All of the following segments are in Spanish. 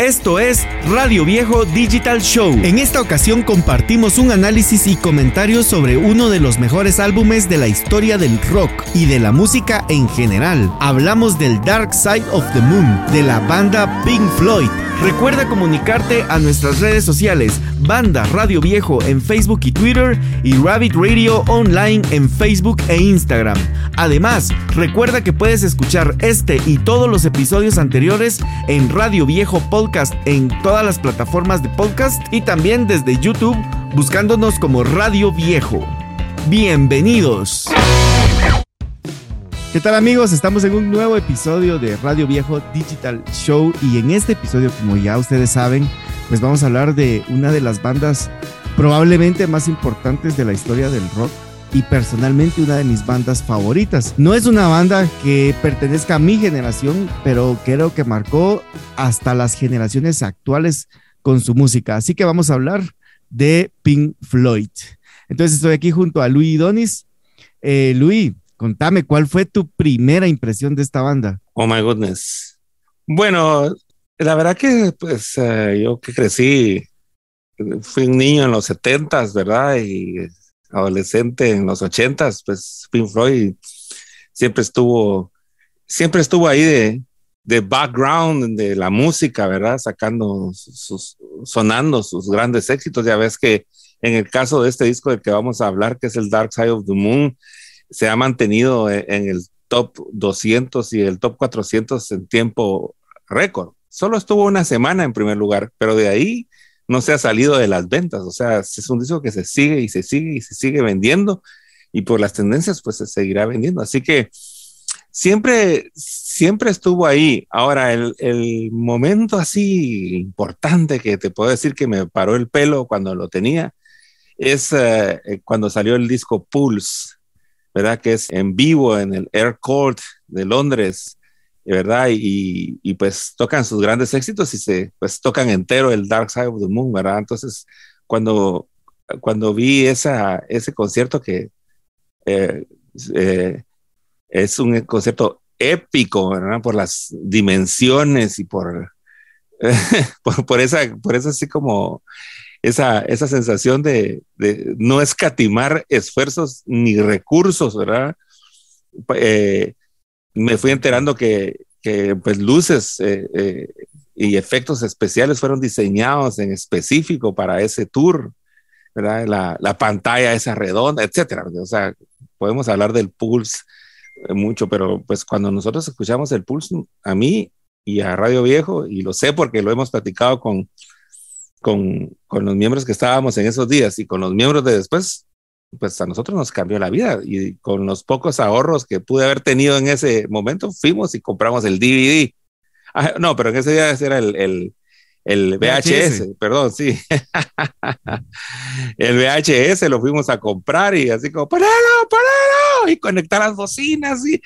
Esto es Radio Viejo Digital Show. En esta ocasión compartimos un análisis y comentarios sobre uno de los mejores álbumes de la historia del rock y de la música en general. Hablamos del Dark Side of the Moon de la banda Pink Floyd. Recuerda comunicarte a nuestras redes sociales, Banda Radio Viejo en Facebook y Twitter y Rabbit Radio Online en Facebook e Instagram. Además, recuerda que puedes escuchar este y todos los episodios anteriores en Radio Viejo Podcast en todas las plataformas de podcast y también desde YouTube buscándonos como Radio Viejo. Bienvenidos. ¿Qué tal amigos? Estamos en un nuevo episodio de Radio Viejo Digital Show y en este episodio, como ya ustedes saben, pues vamos a hablar de una de las bandas probablemente más importantes de la historia del rock y personalmente una de mis bandas favoritas. No es una banda que pertenezca a mi generación, pero creo que marcó hasta las generaciones actuales con su música. Así que vamos a hablar de Pink Floyd. Entonces estoy aquí junto a Luis Donis. Eh, Luis, contame, ¿cuál fue tu primera impresión de esta banda? Oh my goodness. Bueno, la verdad que pues eh, yo que crecí, fui un niño en los setentas, ¿verdad? Y adolescente en los ochentas, pues Pink Floyd siempre estuvo, siempre estuvo ahí de, de background de la música, ¿verdad? Sacando sus, sonando sus grandes éxitos. Ya ves que en el caso de este disco del que vamos a hablar, que es el Dark Side of the Moon, se ha mantenido e, en el top 200 y el top 400 en tiempo récord. Solo estuvo una semana en primer lugar, pero de ahí no se ha salido de las ventas. O sea, es un disco que se sigue y se sigue y se sigue vendiendo y por las tendencias pues se seguirá vendiendo. Así que siempre, siempre estuvo ahí. Ahora, el, el momento así importante que te puedo decir que me paró el pelo cuando lo tenía es eh, cuando salió el disco Pulse, ¿verdad? Que es en vivo en el Air Court de Londres ¿verdad? Y, y, pues tocan sus grandes éxitos y se pues tocan entero el Dark Side of the Moon, ¿verdad? Entonces, cuando, cuando vi esa, ese concierto que eh, eh, es un concierto épico, ¿verdad? Por las dimensiones y por, por, por, esa, por esa así como esa, esa sensación de, de no escatimar esfuerzos ni recursos, ¿verdad? Eh, me fui enterando que, que pues luces eh, eh, y efectos especiales fueron diseñados en específico para ese tour, ¿verdad? La, la pantalla esa redonda, etcétera. O sea, podemos hablar del Pulse eh, mucho, pero pues cuando nosotros escuchamos el Pulse, a mí y a Radio Viejo, y lo sé porque lo hemos platicado con, con, con los miembros que estábamos en esos días y con los miembros de después, pues a nosotros nos cambió la vida y con los pocos ahorros que pude haber tenido en ese momento, fuimos y compramos el DVD. Ah, no, pero en ese día era el, el, el VHS, perdón, sí. el VHS lo fuimos a comprar y así como, ¡paralo, paralo! Y conectar las bocinas y,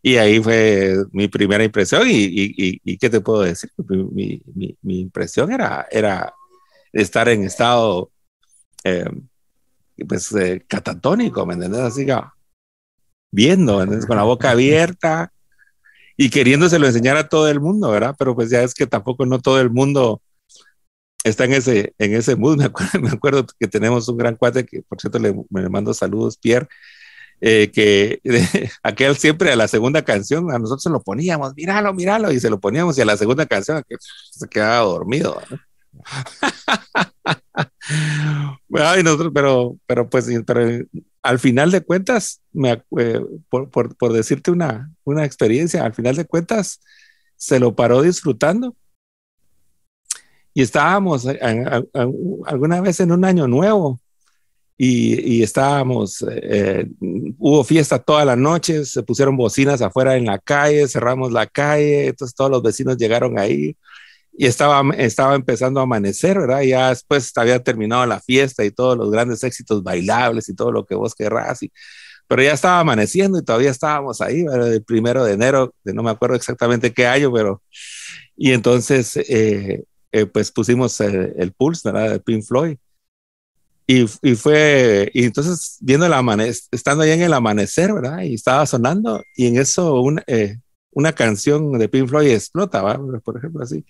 y ahí fue mi primera impresión y, y, y ¿qué te puedo decir? Mi, mi, mi, impresión era, era estar en estado... Eh, pues eh, catatónico, ¿me entiendes? Así que viendo, con la boca abierta y queriéndoselo enseñar a todo el mundo, ¿verdad? Pero pues ya es que tampoco no todo el mundo está en ese, en ese mood. Me acuerdo, me acuerdo que tenemos un gran cuate que, por cierto, le, me mando saludos, Pierre, eh, que aquel siempre a la segunda canción, a nosotros se lo poníamos, míralo, míralo, y se lo poníamos, y a la segunda canción se quedaba dormido. ¿no? Ay, nosotros, pero, pero pues, pero al final de cuentas, me, eh, por, por, por, decirte una, una experiencia, al final de cuentas, se lo paró disfrutando. Y estábamos alguna vez en un año nuevo y, y estábamos, eh, hubo fiesta toda la noche, se pusieron bocinas afuera en la calle, cerramos la calle, entonces todos los vecinos llegaron ahí y estaba, estaba empezando a amanecer, ¿verdad? Ya después había terminado la fiesta y todos los grandes éxitos bailables y todo lo que vos querrás, y, pero ya estaba amaneciendo y todavía estábamos ahí, ¿verdad? El primero de enero, de no me acuerdo exactamente qué año, pero... Y entonces, eh, eh, pues pusimos el, el, Pulse, ¿verdad? De Pink Floyd. Y, y, fue, y entonces viendo el amanecer, estando ahí en el amanecer, ¿verdad? Y estaba sonando, y en eso un, eh, una canción de Pink Floyd explota, ¿verdad? Por ejemplo, así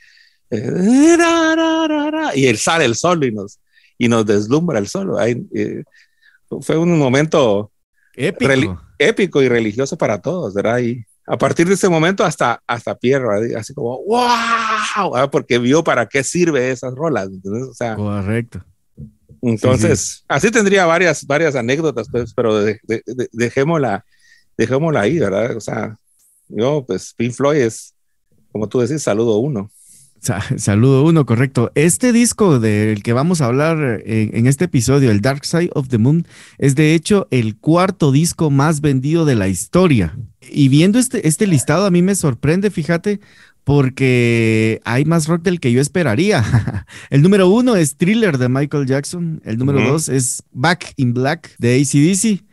y él sale el sol y nos, y nos deslumbra el sol. Eh, fue un momento épico. épico y religioso para todos, ¿verdad? Y a partir de ese momento hasta, hasta Pierre, así como, wow, porque vio para qué sirve esas rolas. O sea, Correcto. Entonces, así tendría varias, varias anécdotas, pues, pero dejémosla, dejémosla ahí, ¿verdad? O sea, yo, pues, Pink Floyd es, como tú decís, saludo uno. Saludo uno, correcto. Este disco del que vamos a hablar en, este episodio, el Dark Side of the Moon, es de hecho el cuarto disco más vendido de la historia. Y viendo este, este listado, a mí me sorprende, fíjate, porque hay más rock del que yo esperaría. el número uno es Thriller de Michael Jackson. El número dos es Back in Black de ACDC.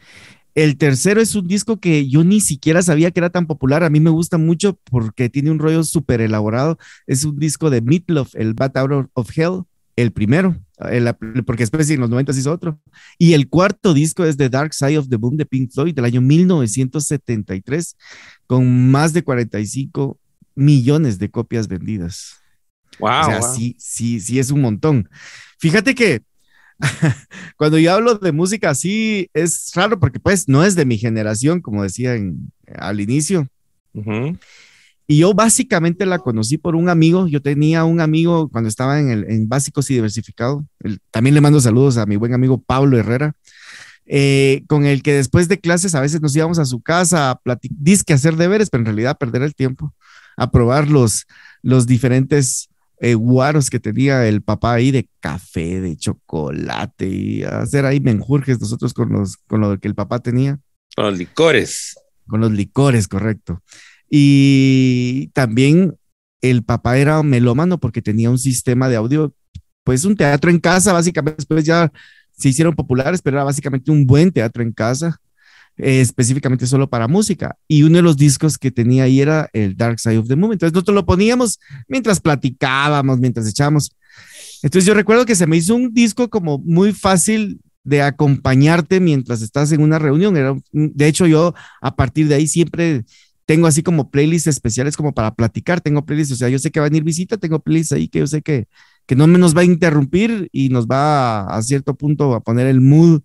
El tercero es un disco que yo ni siquiera sabía que era tan popular. A mí me gusta mucho porque tiene un rollo súper elaborado. Es un disco de Meatloaf, el Bat Out of Hell, el primero, porque después en los 90 hizo otro. Y el cuarto disco es The Dark Side of the Moon de Pink Floyd del año 1973, con más de 45 millones de copias vendidas. Wow. O sea, sí, sí, sí es un montón. Fíjate que cuando yo hablo de música así, es raro porque pues no es de mi generación, como decía al inicio. Y yo básicamente la conocí por un amigo. Yo tenía un amigo cuando estaba en, el, en Básicos y Diversificado. también le mando saludos a mi buen amigo Pablo Herrera, eh, con el que después de clases a veces nos íbamos a su casa a platicar, disque hacer deberes, pero en realidad perder el tiempo, a probar los, los diferentes eh, guaros que tenía el papá ahí de café, de chocolate y hacer ahí menjurjes nosotros con, los, con lo que el papá tenía. Con los licores. Con los licores, correcto. Y también el papá era melómano porque tenía un sistema de audio, pues un teatro en casa, básicamente después ya se hicieron populares, pero era básicamente un buen teatro en casa eh, específicamente solo para música. Y uno de los discos que tenía ahí era el Dark Side of the Moon. Entonces nosotros lo poníamos mientras platicábamos, mientras echábamos. Entonces yo recuerdo que se me hizo un disco como muy fácil de acompañarte mientras estás en una reunión. Era, de hecho, yo a partir de ahí siempre tengo así como playlists especiales como para platicar. Tengo playlists, o sea, yo sé que va a venir visita, tengo playlists ahí que yo sé que, que no nos va a interrumpir y nos va a, a cierto punto a poner el mood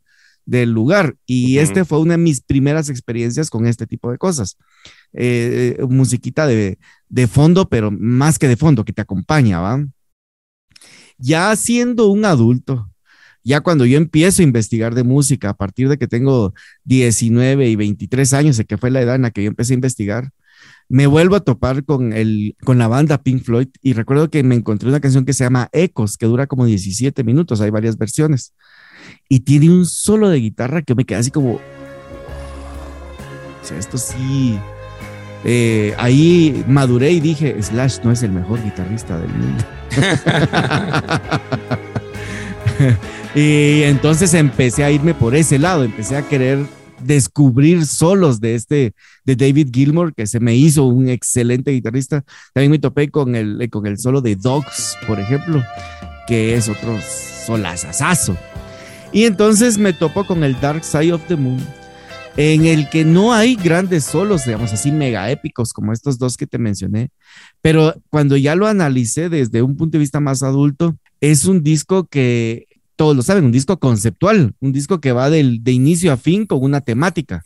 del lugar. Y este fue una de mis primeras experiencias con este tipo de cosas. Eh, eh, musiquita de, de, fondo, pero más que de fondo, que te acompaña, ¿va? Ya siendo un adulto, ya cuando yo empiezo a investigar de música, a partir de que tengo 19 y 23 años, que fue la edad en la que yo empecé a investigar, me vuelvo a topar con, el, con la banda Pink Floyd y recuerdo que me encontré una canción que se llama Ecos, que dura como 17 minutos, hay varias versiones y tiene un solo de guitarra que me queda así como. O sea, esto sí. Eh, ahí maduré y dije: Slash no es el mejor guitarrista del mundo. y entonces empecé a irme por ese lado, empecé a querer descubrir solos de este, de David Gilmour, que se me hizo un excelente guitarrista. También me topé con el, con el solo de Dogs, por ejemplo, que es otro solazazazo. Y entonces me topo con el Dark Side of the Moon, en el que no hay grandes solos, digamos así, mega épicos como estos dos que te mencioné, pero cuando ya lo analicé desde un punto de vista más adulto, es un disco que todos lo saben, un disco conceptual, un disco que va del, de inicio a fin con una temática.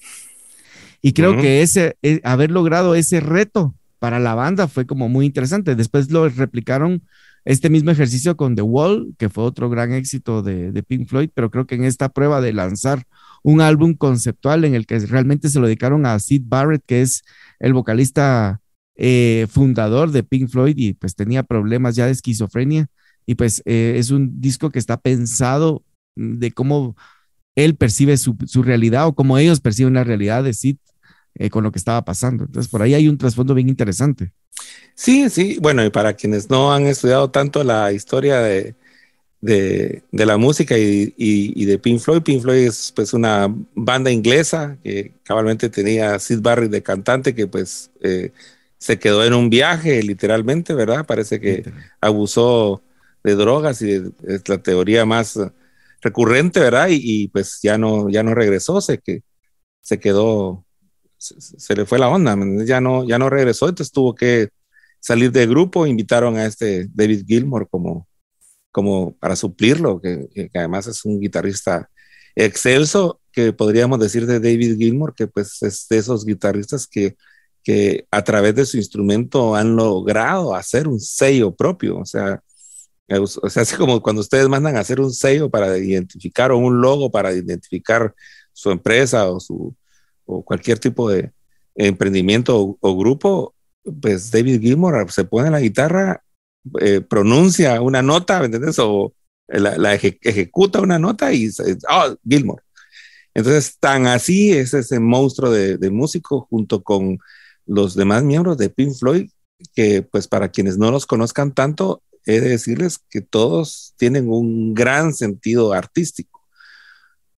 Y creo que ese, eh, haber logrado ese reto para la banda fue como muy interesante. Después lo replicaron este mismo ejercicio con The Wall, que fue otro gran éxito de, Pink Floyd, pero creo que en esta prueba de lanzar un álbum conceptual en el que realmente se lo dedicaron a Sid Barrett, que es el vocalista eh, fundador de Pink Floyd y pues tenía problemas ya de esquizofrenia. Y pues eh, es un disco que está pensado de cómo él percibe su, realidad o cómo ellos perciben la realidad de Sid eh, con lo que estaba pasando. Entonces por ahí hay un trasfondo bien interesante. Sí, sí, bueno, y para quienes no han estudiado tanto la historia de, de, la música y, de Pink Floyd, Pink Floyd es pues una banda inglesa que cabalmente tenía Sid Barrett de cantante que pues eh, se quedó en un viaje literalmente, ¿verdad? Parece que abusó de drogas y es la teoría más recurrente, ¿verdad? Y, pues ya no, ya no regresó, sé que se quedó, se, le fue la onda, ya no, ya no regresó, entonces tuvo que salir de grupo, invitaron a este David Gilmour como, como para suplirlo, que, que además es un guitarrista excelso, que podríamos decir de David Gilmour, que pues es de esos guitarristas que, que a través de su instrumento han logrado hacer un sello propio, o sea, o sea, así como cuando ustedes mandan a hacer un sello para identificar o un logo para identificar su empresa o, su, o cualquier tipo de emprendimiento o, grupo, pues David Gilmour se pone la guitarra, eh, pronuncia una nota, ¿me entiendes? O la, ejecuta una nota y oh, Gilmour. Entonces, tan así es ese monstruo de, de músico junto con los demás miembros de Pink Floyd, que pues para quienes no los conozcan tanto, he de decirles que todos tienen un gran sentido artístico.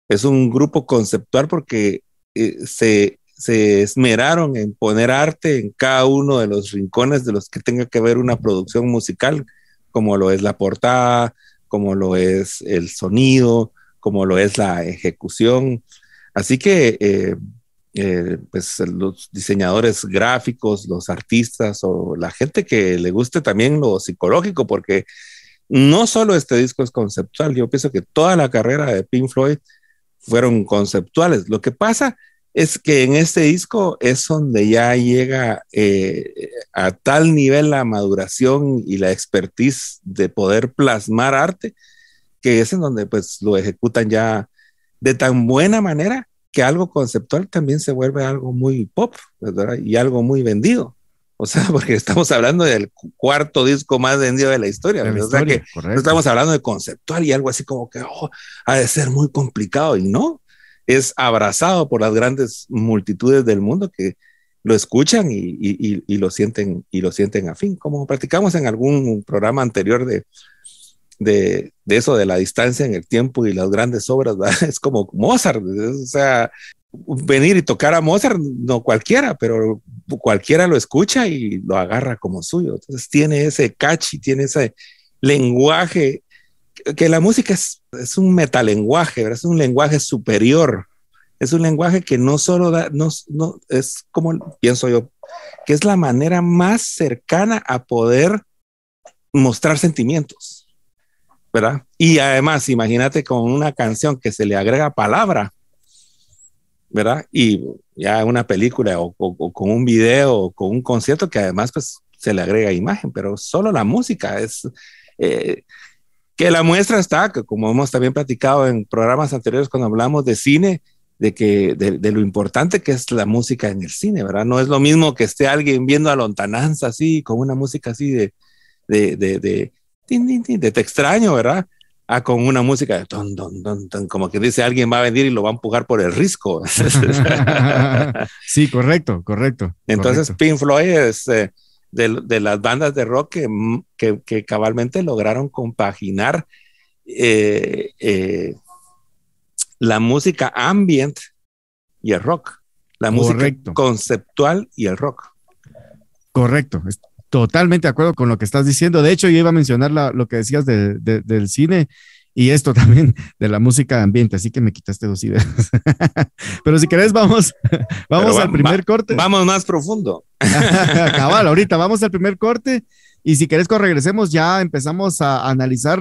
Es un grupo conceptual porque eh, se, se esmeraron en poner arte en cada uno de los rincones de los que tenga que ver una producción musical, como lo es la portada, como lo es el sonido, como lo es la ejecución. Así que eh, eh, pues los diseñadores gráficos, los artistas o la gente que le guste también lo psicológico, porque no solo este disco es conceptual, yo pienso que toda la carrera de Pink Floyd fueron conceptuales. Lo que pasa es que en este disco es donde ya llega eh, a tal nivel la maduración y la expertise de poder plasmar arte, que es en donde pues lo ejecutan ya de tan buena manera que algo conceptual también se vuelve algo muy pop. Y algo muy vendido. O sea, porque estamos hablando del cuarto disco más vendido de la historia. o sea que no estamos hablando de conceptual y algo así como que oh, ha de ser muy complicado. Y no, es abrazado por las grandes multitudes del mundo que lo escuchan y, y, y, lo sienten y lo sienten afín. Como practicamos en algún programa anterior de, de, de, eso, de la distancia en el tiempo y las grandes obras, es como Mozart, o sea, venir y tocar a Mozart, no cualquiera, pero cualquiera lo escucha y lo agarra como suyo. Entonces tiene ese catch y tiene ese lenguaje, que la música es, es un metalenguaje, es un lenguaje superior, es un lenguaje que no solo da, no, no, es como pienso yo, que es la manera más cercana a poder mostrar sentimientos ¿verdad? Y además, imagínate con una canción que se le agrega palabra, ¿verdad? Y ya una película o, con un video o con un concierto que además pues se le agrega imagen, pero solo la música es... Eh, que la muestra está, que como hemos también platicado en programas anteriores cuando hablamos de cine, de que de, lo importante que es la música en el cine, ¿verdad? No es lo mismo que esté alguien viendo a lontananza así, con una música así de, de, de, de te extraño, ¿verdad? Ah, con una música de ton, ton, ton, como que dice alguien va a venir y lo va a empujar por el risco. sí, correcto, correcto. Entonces, Pink Floyd es eh, de, las bandas de rock que, que, cabalmente lograron compaginar eh, eh, la música ambient y el rock, la música conceptual y el rock. Correcto, Totalmente de acuerdo con lo que estás diciendo. De hecho, yo iba a mencionar lo que decías del cine y esto también de la música de ambiente, así que me quitaste dos ideas. Pero si querés, vamos, vamos al primer corte. Vamos más profundo. Cabal, ahorita vamos al primer corte y si querés, cuando regresemos, ya empezamos a analizar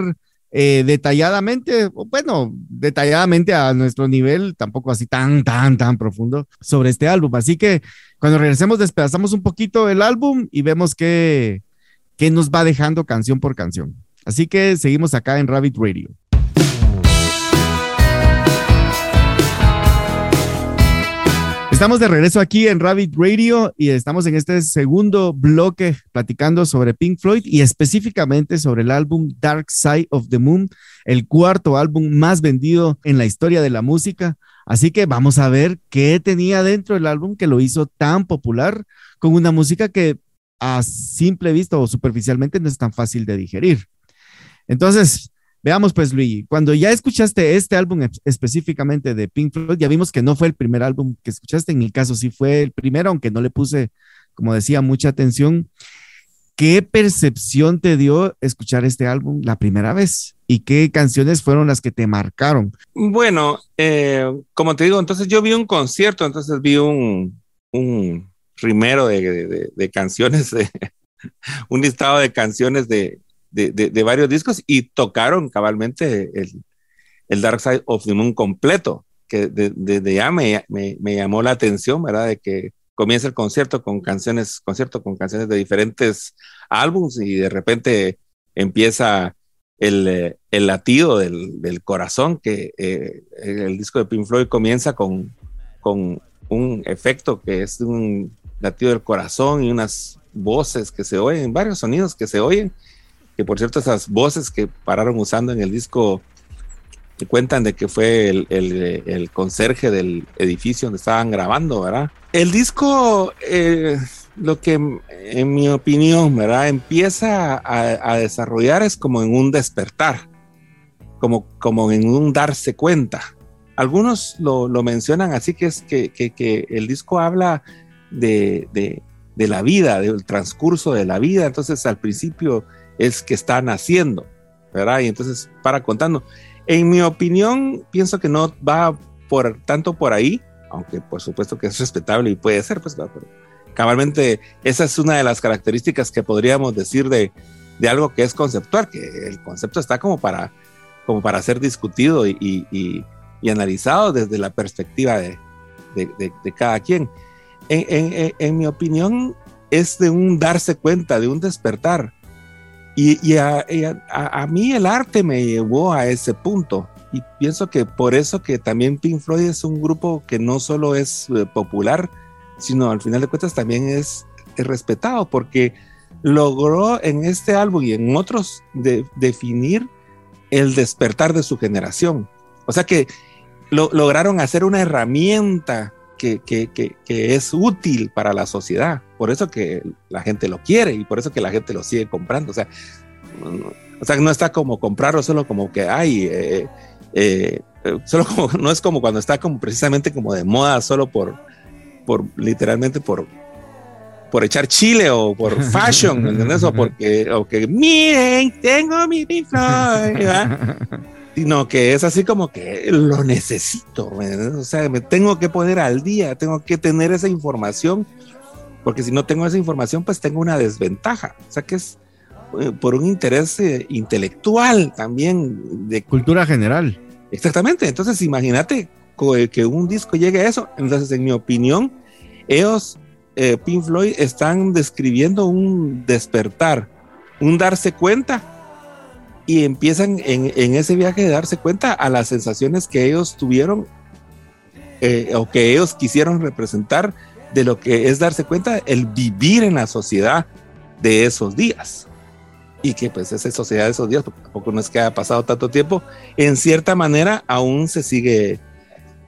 eh, detalladamente, bueno, detalladamente a nuestro nivel, tampoco así tan, tan, tan profundo sobre este álbum. Así que cuando regresemos, despedazamos un poquito el álbum y vemos qué, qué nos va dejando canción por canción. Así que seguimos acá en Rabbit Radio. Estamos de regreso aquí en Rabbit Radio y estamos en este segundo bloque platicando sobre Pink Floyd y específicamente sobre el álbum Dark Side of the Moon, el cuarto álbum más vendido en la historia de la música. Así que vamos a ver qué tenía dentro del álbum que lo hizo tan popular con una música que a simple vista o superficialmente no es tan fácil de digerir. Entonces, Veamos pues, Luigi, cuando ya escuchaste este álbum específicamente de Pink Floyd, ya vimos que no fue el primer álbum que escuchaste, en mi caso sí fue el primero, aunque no le puse, como decía, mucha atención. ¿Qué percepción te dio escuchar este álbum la primera vez? ¿Y qué canciones fueron las que te marcaron? Bueno, eh, como te digo, entonces yo vi un concierto, entonces vi un, un rimero de, de, canciones un listado de canciones de, de, varios discos y tocaron cabalmente el, el, Dark Side of the Moon completo, que desde ya me, me, me, llamó la atención, ¿verdad? De que comienza el concierto con canciones, concierto con canciones de diferentes álbums y de repente empieza el, el latido del, del, corazón, que eh, el disco de Pink Floyd comienza con, con un efecto que es un latido del corazón y unas voces que se oyen, varios sonidos que se oyen, que por cierto esas voces que pararon usando en el disco cuentan de que fue el, el, conserje del edificio donde estaban grabando, ¿verdad? El disco, eh, lo que en mi opinión, ¿verdad? Empieza a, desarrollar es como en un despertar, como, como en un darse cuenta. Algunos lo, lo mencionan así que es que, que, que el disco habla de, de, de, la vida, del transcurso de la vida. Entonces al principio es que está naciendo, ¿verdad? Y entonces para contando. En mi opinión, pienso que no va por tanto por ahí, aunque por supuesto que es respetable y puede ser, pues, pero cabalmente esa es una de las características que podríamos decir de, de algo que es conceptual, que el concepto está como para, como para ser discutido y, y, y, analizado desde la perspectiva de, de, de cada quien. En, en, en, mi opinión, es de un darse cuenta, de un despertar. Y, a, a, mí el arte me llevó a ese punto. Y pienso que por eso que también Pink Floyd es un grupo que no solo es eh, popular, sino al final de cuentas también es, respetado, porque logró en este álbum y en otros de, definir el despertar de su generación. O sea que lo, lograron hacer una herramienta que, que, que, que, es útil para la sociedad. Por eso que la gente lo quiere y por eso que la gente lo sigue comprando. O sea, no, o sea, no está como comprarlo solo como que hay, eh, eh, solo como, no es como cuando está como precisamente como de moda solo por, por literalmente por, por echar chile o por fashion, ¿entendés? O porque, o que miren, tengo mi Pink sino que es así como que lo necesito, o sea, me tengo que poner al día, tengo que tener esa información, porque si no tengo esa información, pues tengo una desventaja, o sea que es eh, por un interés eh, intelectual también de cultura general. Exactamente, entonces imagínate que un disco llegue a eso, entonces en mi opinión, ellos, eh, Pink Floyd, están describiendo un despertar, un darse cuenta y empiezan en, en, ese viaje de darse cuenta a las sensaciones que ellos tuvieron eh, o que ellos quisieron representar de lo que es darse cuenta el vivir en la sociedad de esos días y que pues esa sociedad de esos días, porque tampoco no es que haya pasado tanto tiempo, en cierta manera aún se sigue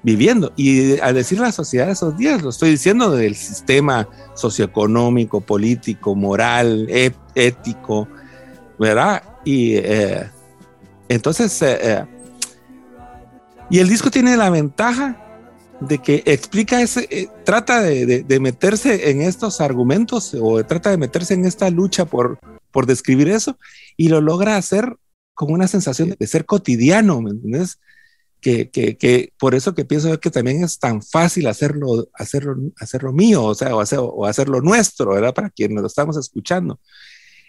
viviendo. Y al decir la sociedad de esos días, lo estoy diciendo del sistema socioeconómico, político, moral, ético, ¿verdad? Y eh, entonces, eh, eh, y el disco tiene la ventaja de que explica ese, trata de, de, meterse en estos argumentos o trata de meterse en esta lucha por, por describir eso y lo logra hacer con una sensación de ser cotidiano, ¿me entiendes? Que, que, que, por eso que pienso que también es tan fácil hacerlo, hacerlo, hacerlo mío, o sea, o, hacer, o hacerlo nuestro, ¿verdad? Para quienes lo estamos escuchando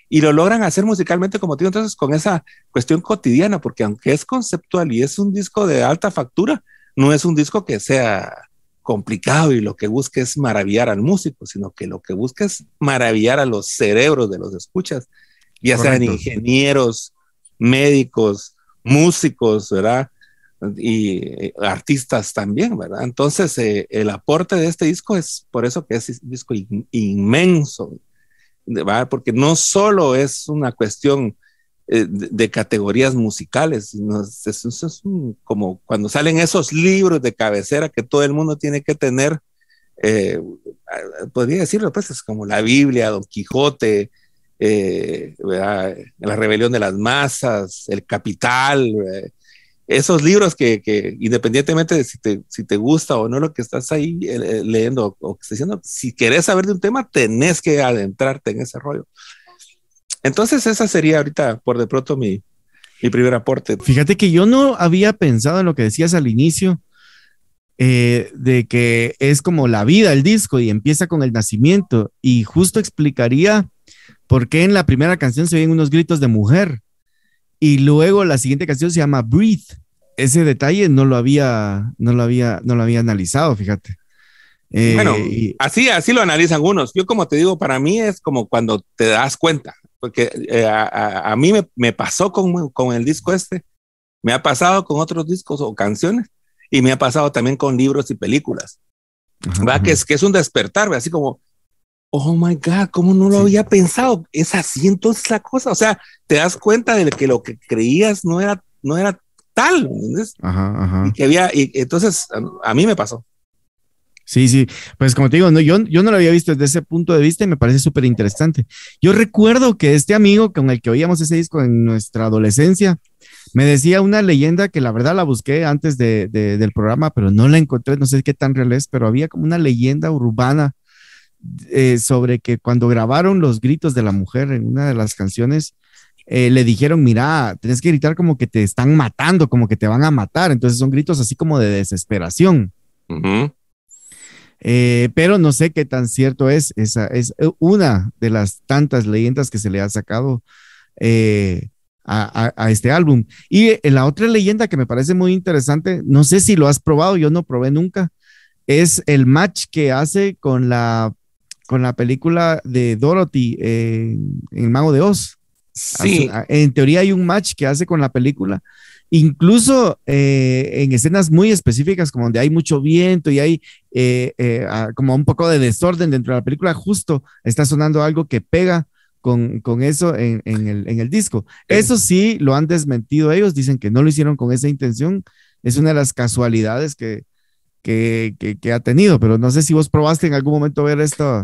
y lo logran hacer musicalmente como digo, entonces con esa cuestión cotidiana, porque aunque es conceptual y es un disco de alta factura, no es un disco que sea complicado y lo que busca es maravillar al músico, sino que lo que busca es maravillar a los cerebros de los escuchas, ya sean ingenieros, médicos, músicos, ¿verdad? Y eh, artistas también, ¿verdad? Entonces, eh, el aporte de este disco es por eso que es un disco inmenso, porque no solo es una cuestión eh, de, categorías musicales, sino es, como cuando salen esos libros de cabecera que todo el mundo tiene que tener, eh, podría decirlo, pues es como la Biblia, Don Quijote, eh, la rebelión de las masas, el capital, esos libros que, que, independientemente de si te, si te gusta o no lo que estás ahí eh, eh, leyendo o estás diciendo, si querés saber de un tema, tenés que adentrarte en ese rollo. Entonces, esa sería ahorita, por de pronto, mi, mi primer aporte. Fíjate que yo no había pensado en lo que decías al inicio, eh, de que es como la vida el disco y empieza con el nacimiento y justo explicaría ¿por qué en la primera canción se oyen unos gritos de mujer? Y luego la siguiente canción se llama Breathe. Ese detalle no lo había, no lo había, no lo había analizado, fíjate. Eh, bueno, así, así lo analizan unos. Yo como te digo, para mí es como cuando te das cuenta, porque eh, a, mí me, pasó con, con, el disco este, me ha pasado con otros discos o canciones, y me ha pasado también con libros y películas. va Que, es, que es un despertar, así como, oh my God, ¿cómo no lo había pensado? Es así entonces la cosa, o sea, te das cuenta de que lo que creías no era, no era tal, ¿entiendes? Ajá, ajá. Y que había, y entonces a, mí me pasó. Sí, sí, pues como te digo, no, yo, yo no lo había visto desde ese punto de vista y me parece súper interesante. Yo recuerdo que este amigo con el que oíamos ese disco en nuestra adolescencia, me decía una leyenda que la verdad la busqué antes de, del programa, pero no la encontré, no sé qué tan real es, pero había como una leyenda urbana eh, sobre que cuando grabaron los gritos de la mujer en una de las canciones, eh, le dijeron, mira, tienes que gritar como que te están matando, como que te van a matar. Entonces son gritos así como de desesperación. Eh, pero no sé qué tan cierto es. Esa es una de las tantas leyendas que se le ha sacado a, a, este álbum. Y la otra leyenda que me parece muy interesante, no sé si lo has probado, yo no probé nunca, es el match que hace con la con la película de Dorothy en El Mago de Oz. Sí. En teoría hay un match que hace con la película, incluso eh, en escenas muy específicas, como donde hay mucho viento y hay eh, eh, como un poco de desorden dentro de la película, justo está sonando algo que pega con, con eso en, en, el, en, el, disco. Eso sí, lo han desmentido ellos, dicen que no lo hicieron con esa intención. Es una de las casualidades que, que, que, que ha tenido, pero no sé si vos probaste en algún momento ver esto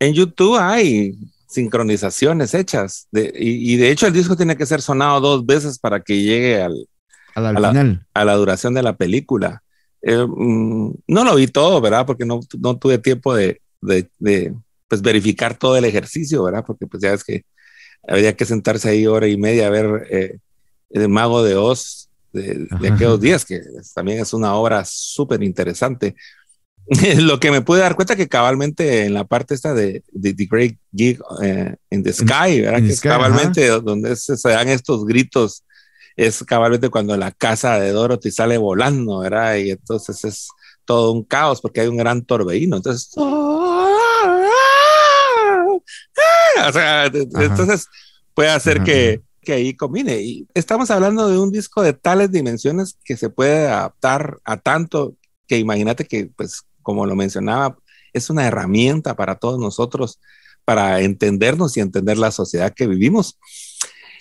en YouTube hay sincronizaciones hechas y, de hecho el disco tiene que ser sonado dos veces para que llegue al, a, la, duración de la película. Eh, mm, no lo vi todo, ¿verdad? Porque no, tuve tiempo de, pues, verificar todo el ejercicio, ¿verdad? Porque pues ya es que había que sentarse ahí hora y media a ver eh, El Mago de Oz de, aquellos días, que también es una obra súper interesante. lo que me pude dar cuenta que cabalmente en la parte esta de, The Great Gig eh, in the Sky, ¿verdad? que es cabalmente donde se, dan estos gritos, es cabalmente cuando la casa de Dorothy sale volando, ¿verdad? Y entonces es todo un caos porque hay un gran torbellino. Entonces, entonces puede hacer que, que ahí combine. Y estamos hablando de un disco de tales dimensiones que se puede adaptar a tanto que imagínate que pues como lo mencionaba, es una herramienta para todos nosotros para entendernos y entender la sociedad que vivimos.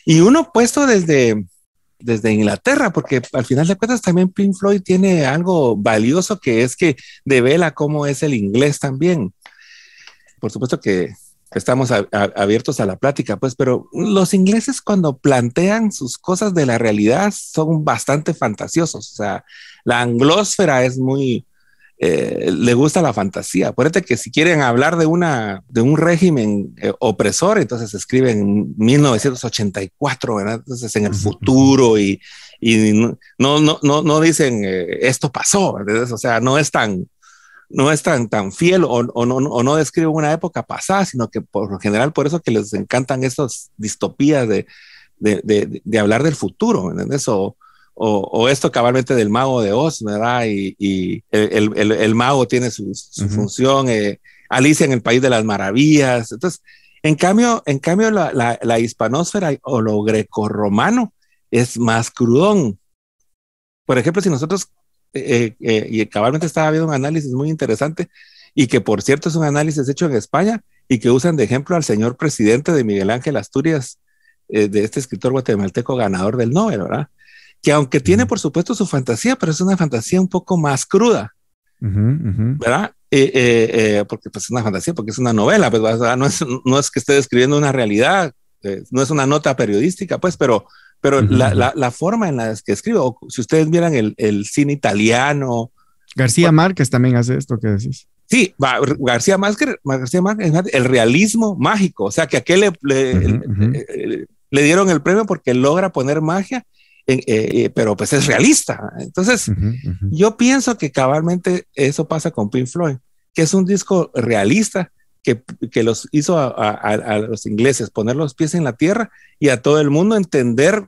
Y uno puesto desde, desde Inglaterra, porque al final de cuentas también Pink Floyd tiene algo valioso que es que devela cómo es el inglés también. Por supuesto que estamos abiertos a la plática, pues, pero los ingleses cuando plantean sus cosas de la realidad son bastante fantasiosos. O sea, la anglósfera es muy, eh, le gusta la fantasía. Acuérdate que si quieren hablar de, una, de un régimen eh, opresor, entonces escriben 1984, ¿verdad? Entonces en el futuro y, y no, no, no, no dicen eh, esto pasó, O sea, no es tan, no es tan, tan fiel o, o, no, o no describe una época pasada, sino que por lo general por eso que les encantan estas distopías de, de, de, de hablar del futuro, ¿entendés? O, o, esto cabalmente del mago de Oz, ¿verdad? Y, el, mago tiene su, función, eh, Alicia en el País de las Maravillas. Entonces, en cambio, en cambio la, la, hispanósfera o lo grecorromano es más crudón. Por ejemplo, si nosotros, eh, eh, y cabalmente estaba viendo un análisis muy interesante, y que por cierto es un análisis hecho en España, y que usan de ejemplo al señor presidente de Miguel Ángel Asturias, de este escritor guatemalteco ganador del Nobel, ¿verdad? Que aunque tiene por supuesto su fantasía, pero es una fantasía un poco más cruda, ¿verdad? Eh, eh, eh, porque pues, es una fantasía, porque es una novela, pues, no, es, no es que esté describiendo una realidad, no es una nota periodística, pues, pero, pero la, la, forma en la que escribe, o si ustedes vieran el, el cine italiano. García Márquez también hace esto que decís. Sí, García Márquez, García Márquez, el realismo mágico, o sea que a qué le, le, le dieron el premio porque logra poner magia eh, eh, pero pues es realista. Entonces, yo pienso que cabalmente eso pasa con Pink Floyd, que es un disco realista, que, que los hizo a, a, a, los ingleses poner los pies en la tierra y a todo el mundo entender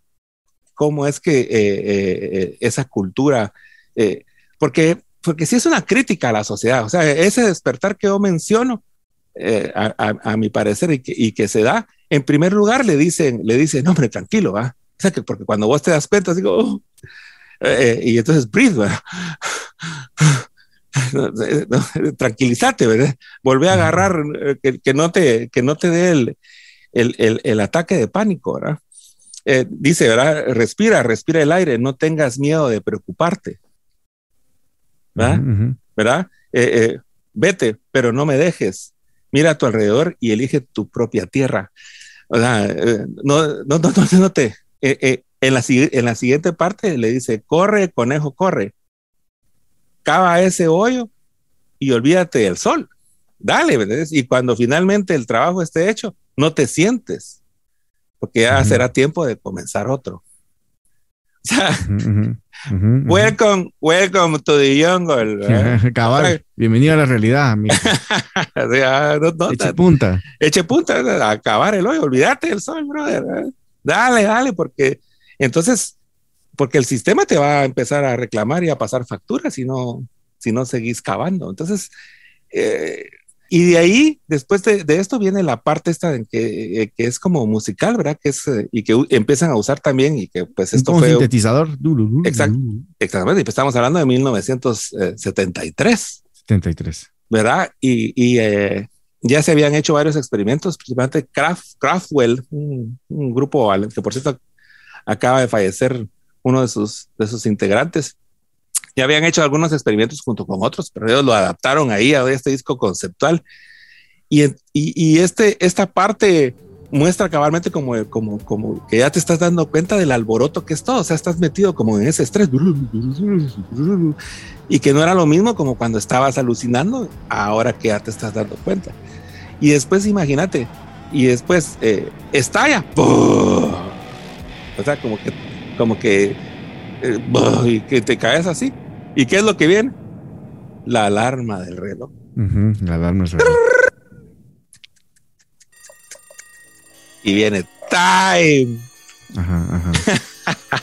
cómo es que eh, esa cultura, porque, porque sí es una crítica a la sociedad, o sea, ese despertar que yo menciono, a, a, mi parecer, y que, y que, se da, en primer lugar le dicen, le dicen, hombre, tranquilo, ¿va? O sea, que porque cuando vos te das cuenta, digo, oh, y entonces breathe, ¿verdad? tranquilízate, ¿verdad? Volvé a agarrar, que, que, no te, que no te dé el, el, el, el ataque de pánico, ¿verdad? Eh, dice, ¿verdad? Respira, respira el aire, no tengas miedo de preocuparte. ¿Verdad? Uh -huh. ¿Verdad? Eh, eh, vete, pero no me dejes. Mira a tu alrededor y elige tu propia tierra. O sea, no, no, no, no, no te. En, la, en la siguiente parte le dice: corre, conejo, corre. Cava ese hoyo y olvídate del sol. Dale, ¿verdad? Y cuando finalmente el trabajo esté hecho, no te sientes porque ya uh -huh. será tiempo de comenzar otro. O sea, uh -huh, uh -huh, welcome, welcome to the jungle. ¿eh? Cabal, bienvenido a la realidad. o sea, no, no, eche punta. Eche punta, acabar el hoyo, olvídate del sol, brother. ¿eh? Dale, dale, porque entonces, porque el sistema te va a empezar a reclamar y a pasar facturas si no, si no seguís cavando. Entonces, eh, y de ahí, después de, de, esto, viene la parte esta en que, eh, que, es como musical, ¿verdad? Que es, eh, y que empiezan a usar también, y que pues esto como fue. sintetizador. Exact, exactamente, y pues estamos hablando de 1973. 73. ¿Verdad? Y, y eh, ya se habían hecho varios experimentos, principalmente Kraft, Kraftwell, un, un, grupo que por cierto acaba de fallecer uno de sus, de sus integrantes ya habían hecho algunos experimentos junto con otros, pero ellos lo adaptaron ahí a este disco conceptual. Y, y, y este, esta parte muestra cabalmente como, como, como que ya te estás dando cuenta del alboroto que es todo, o sea, estás metido como en ese estrés y que no era lo mismo como cuando estabas alucinando, ahora que ya te estás dando cuenta. Y después imagínate, y después eh, estalla, o sea, como que, como que eh, y que te caes así. ¿Y qué es lo que viene? La alarma del reloj. Uh -huh, la alarma del reloj. Y viene time. Ajá, ajá.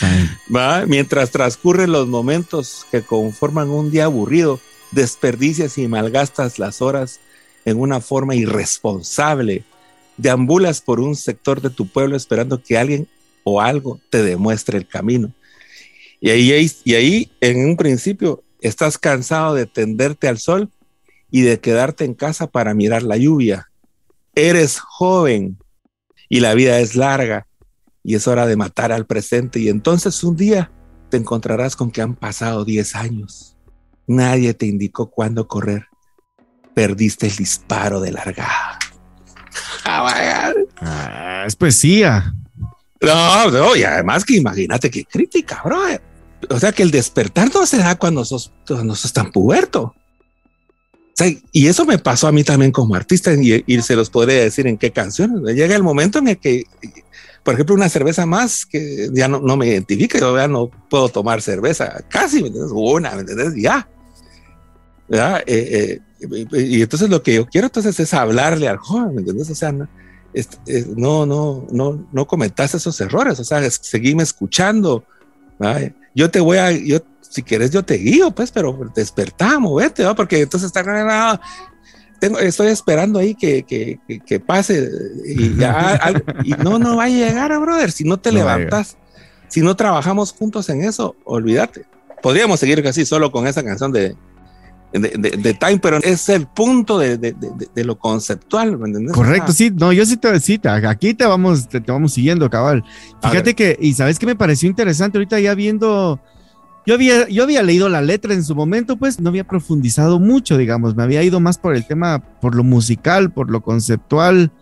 time. ¿Va? Mientras transcurren los momentos que conforman un día aburrido, desperdicias y malgastas las horas en una forma irresponsable. Deambulas por un sector de tu pueblo esperando que alguien o algo te demuestre el camino. Y ahí, y ahí, en un principio, estás cansado de tenderte al sol y de quedarte en casa para mirar la lluvia. Eres joven y la vida es larga y es hora de matar al presente. Y entonces un día te encontrarás con que han pasado 10 años. Nadie te indicó cuándo correr. Perdiste el disparo de largada. Ah, es poesía. No, no, y además que imagínate qué crítica, bro. O sea, que el despertar no se da cuando sos, cuando sos tan puberto. O sea, y eso me pasó a mí también como artista y, y, se los podría decir en qué canciones. Llega el momento en el que, por ejemplo, una cerveza más que ya no, no me identifica, yo ya no puedo tomar cerveza, casi, ¿me entiendes? Una, ¿me entiendes? Ya. ¿Ya? Eh, eh, y entonces lo que yo quiero entonces es hablarle al joven, ¿me entiendes? O sea, no, no, no, no, no cometas esos errores, o sea, seguime escuchando. ¿vale? Yo te voy a, yo, si quieres, yo te guío, pues, pero despertamos, vete, ¿no? porque entonces está, tengo, estoy esperando ahí que, que, que, que pase y ya, algo, y no, no va a llegar, brother, si no te no levantas, si no trabajamos juntos en eso, olvídate. Podríamos seguir así solo con esa canción de, de, de, de, time, pero es el punto de, de lo conceptual, ¿me entiendes? Correcto, ah. sí, no, yo sí te, sí, aquí te vamos, te, te vamos siguiendo, cabal. Fíjate que, y sabes que me pareció interesante ahorita ya viendo, yo había, yo había leído la letra en su momento, pues no había profundizado mucho, digamos, me había ido más por el tema, por lo musical, por lo conceptual,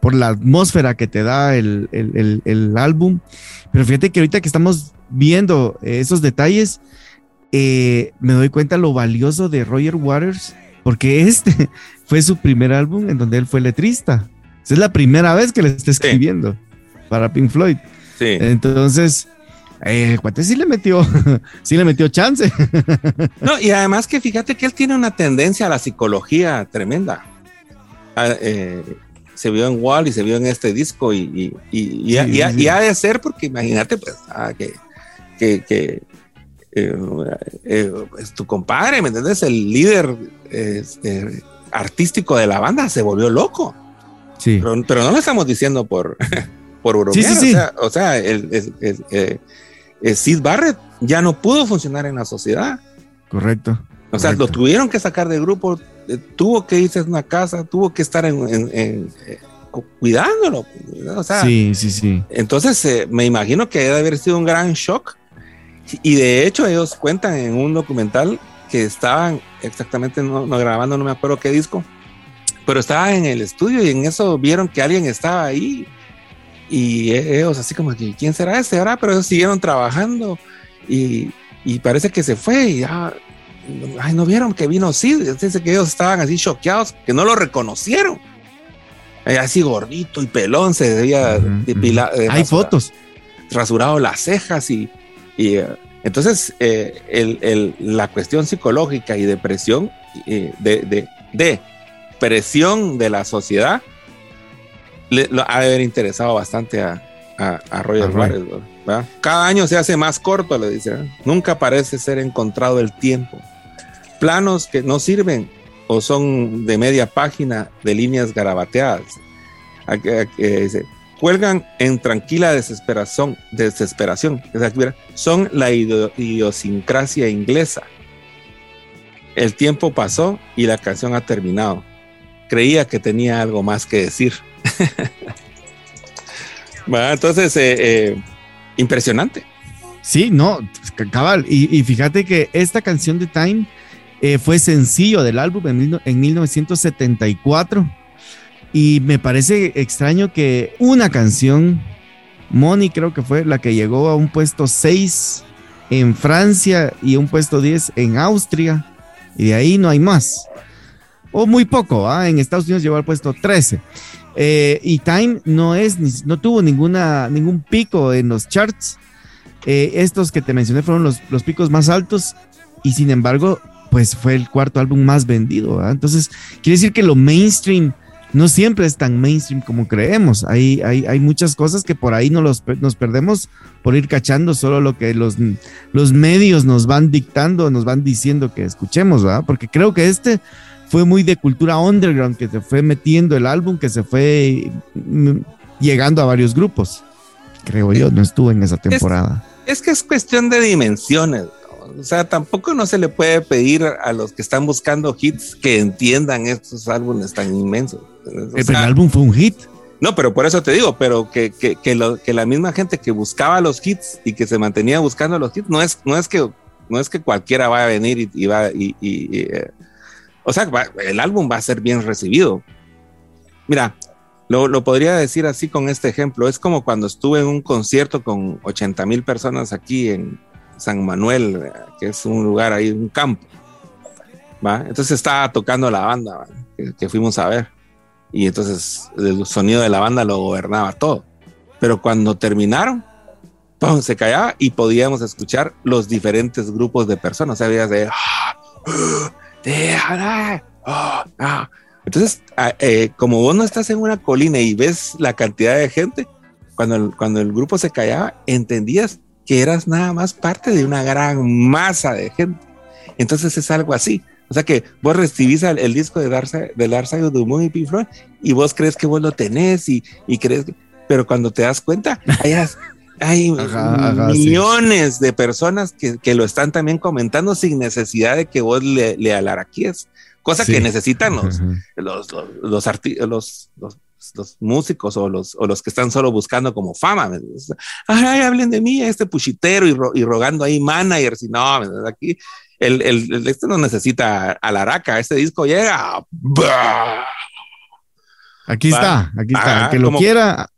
por la atmósfera que te da el, el, el, el álbum, pero fíjate que ahorita que estamos viendo esos detalles, eh, me doy cuenta lo valioso de Roger Waters, porque este fue su primer álbum en donde él fue letrista. Es la primera vez que le está escribiendo sí. para Pink Floyd. Sí. Entonces, eh, cuate sí le metió, sí le metió chance. no, y además que fíjate que él tiene una tendencia a la psicología tremenda. ah, eh, se vio en Wall y se vio en este disco y, y, ha de ser porque imagínate pues ah, que, que, que eh, eh, es tu compadre, ¿me entiendes? El líder este, artístico de la banda se volvió loco. Sí. Pero, no lo estamos diciendo por, por o sea, o sea el, el, Sid Barrett ya no pudo funcionar en la sociedad. Correcto. O sea, lo tuvieron que sacar del grupo, eh, tuvo que irse a una casa, tuvo que estar en, eh, cuidándolo. O sea, sí, sí, sí. Entonces, eh, me imagino que debe haber sido un gran shock. Y de hecho, ellos cuentan en un documental que estaban exactamente no, grabando, no me acuerdo qué disco, pero estaban en el estudio y en eso vieron que alguien estaba ahí. Y ellos, así como que, ¿quién será ese? ahora Pero ellos siguieron trabajando y, y parece que se fue y ya ay, no vieron que vino sí, dice que ellos estaban así choqueados, que no lo reconocieron. Así gordito y pelón, se veía eh, Hay fotos. Rasurado las cejas y, eh, entonces eh, la cuestión psicológica y depresión, de, de, presión de la sociedad, le, ha de haber interesado bastante a, a, Roger Cada año se hace más corto, le dice. Nunca parece ser encontrado el tiempo planos que no sirven o son de media página de líneas garabateadas. Cuelgan en tranquila desesperación, desesperación. Son la idiosincrasia inglesa. El tiempo pasó y la canción ha terminado. Creía que tenía algo más que decir. entonces, eh, eh, impresionante. Sí, no, cabal. Y, y, fíjate que esta canción de Time eh, fue sencillo del álbum en, en 1974 y me parece extraño que una canción, Money creo que fue la que llegó a un puesto 6 en Francia y un puesto 10 en Austria y de ahí no hay más. O muy poco, ¿ah? en Estados Unidos llegó al puesto 13. Eh, y Time no es, no tuvo ninguna, ningún pico en los charts. Eh, estos que te mencioné fueron los, los picos más altos y sin embargo pues fue el cuarto álbum más vendido. Entonces, quiere decir que lo mainstream no siempre es tan mainstream como creemos. Hay, hay, hay muchas cosas que por ahí no los, nos perdemos por ir cachando solo lo que los, los medios nos van dictando, nos van diciendo que escuchemos, ¿verdad? Porque creo que este fue muy de cultura underground, que se fue metiendo el álbum, que se fue mm, llegando a varios grupos. Creo yo, no estuve en esa temporada. Es, es que es cuestión de dimensiones. O sea, tampoco no se le puede pedir a los que están buscando hits que entiendan estos álbumes tan inmensos. El álbum fue un hit. No, pero por eso te digo, pero que, que, que, la misma gente que buscaba los hits y que se mantenía buscando los hits, no es, no es, que, no es que cualquiera vaya a venir y, va y, eh, o sea, el álbum va a ser bien recibido. Mira, lo, lo, podría decir así con este ejemplo. Es como cuando estuve en un concierto con 80 mil personas aquí en, San Manuel, que es un lugar ahí, un campo. ¿va? Entonces estaba tocando la banda que, fuimos a ver. Y entonces el sonido de la banda lo gobernaba todo. Pero cuando terminaron, se callaba y podíamos escuchar los diferentes grupos de personas. O sea, de... Entonces, eh, como vos no estás en una colina y ves la cantidad de gente, cuando cuando el grupo se callaba, entendías que eras nada más parte de una gran masa de gente. Entonces es algo así. O sea que vos recibís el, disco de Dark, de Dark Side of the Moon y Pink Floyd y vos crees que vos lo tenés y, y crees que, pero cuando te das cuenta, hay, millones de personas que, que, lo están también comentando sin necesidad de que vos le, le alaraquies, cosa que necesitan los, los, los, los, los los músicos o los, o los que están solo buscando como fama. Ay, hablen de mí, este puchitero y, y rogando ahí managers y no, aquí el, el, este no necesita a la araca, este disco llega. Aquí está, aquí está, que lo quiera.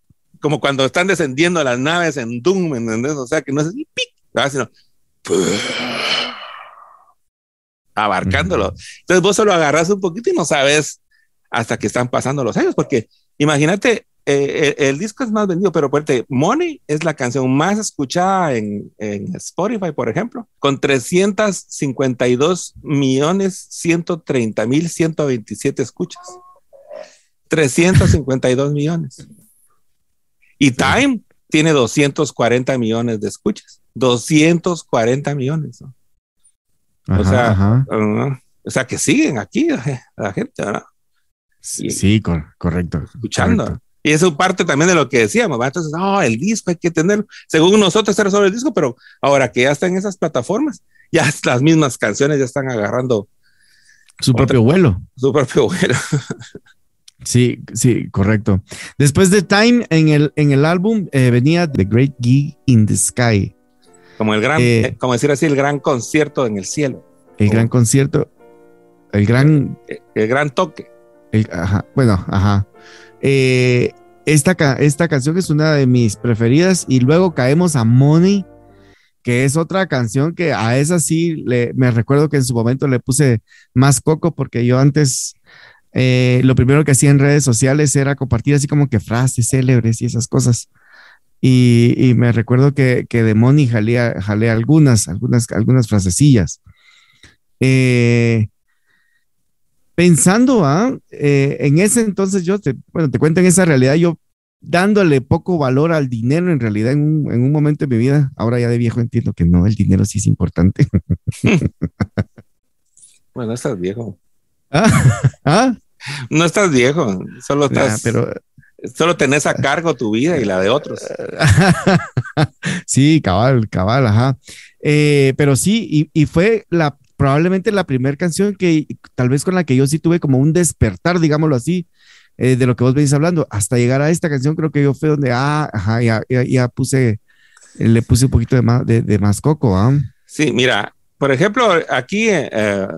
Como cuando están descendiendo las naves en Doom, ¿entendés? O sea, que no es pic, sino abarcándolo. Entonces vos solo agarras un poquito y no sabes hasta que están pasando los años, porque Imagínate, eh, el, disco es más vendido, pero fuerte. Money es la canción más escuchada en, Spotify, por ejemplo, con 352 millones 130 mil 127 escuchas. 352 millones. Y Time tiene 240 millones de escuchas. 240 millones. o, sea, o sea, que siguen aquí la, gente, ¿verdad? Sí, correcto. Escuchando. Y eso es parte también de lo que decíamos, Entonces, no, el disco hay que tener, según nosotros era solo el disco, pero ahora que ya está en esas plataformas, ya las mismas canciones ya están agarrando su propio vuelo. Su propio vuelo. Sí, sí, correcto. Después de Time, en el, en el álbum eh, venía The Great Gig in the Sky. Como el gran, eh, eh, como decir así, el gran concierto en el cielo. El gran concierto, el gran... El, gran toque. ajá, bueno, ajá. Esta, esta canción es una de mis preferidas y luego caemos a Money, que es otra canción que a esa sí le, me recuerdo que en su momento le puse más coco porque yo antes eh, lo primero que hacía en redes sociales era compartir así como que frases célebres y esas cosas. Y, me recuerdo que, de Moni jalé, algunas, algunas, algunas frasecillas. Eh, pensando ¿ah? eh, en ese entonces, yo te, bueno, te cuento en esa realidad, yo dándole poco valor al dinero en realidad en un, en un momento de mi vida, ahora ya de viejo entiendo que no, el dinero sí es importante. bueno, estás viejo. ¿Ah? ¿Ah? No estás viejo, solo estás. pero, solo tenés a cargo tu vida y la de otros. sí, cabal, cabal, ajá. Eh, pero sí, y, fue la probablemente la primera canción que tal vez con la que yo sí tuve como un despertar, digámoslo así, eh, de lo que vos venís hablando. Hasta llegar a esta canción, creo que yo fue donde, ah, ajá, ya, ya, puse, le puse un poquito de más, de, más coco, ¿ah? Sí, mira, por ejemplo, aquí eh,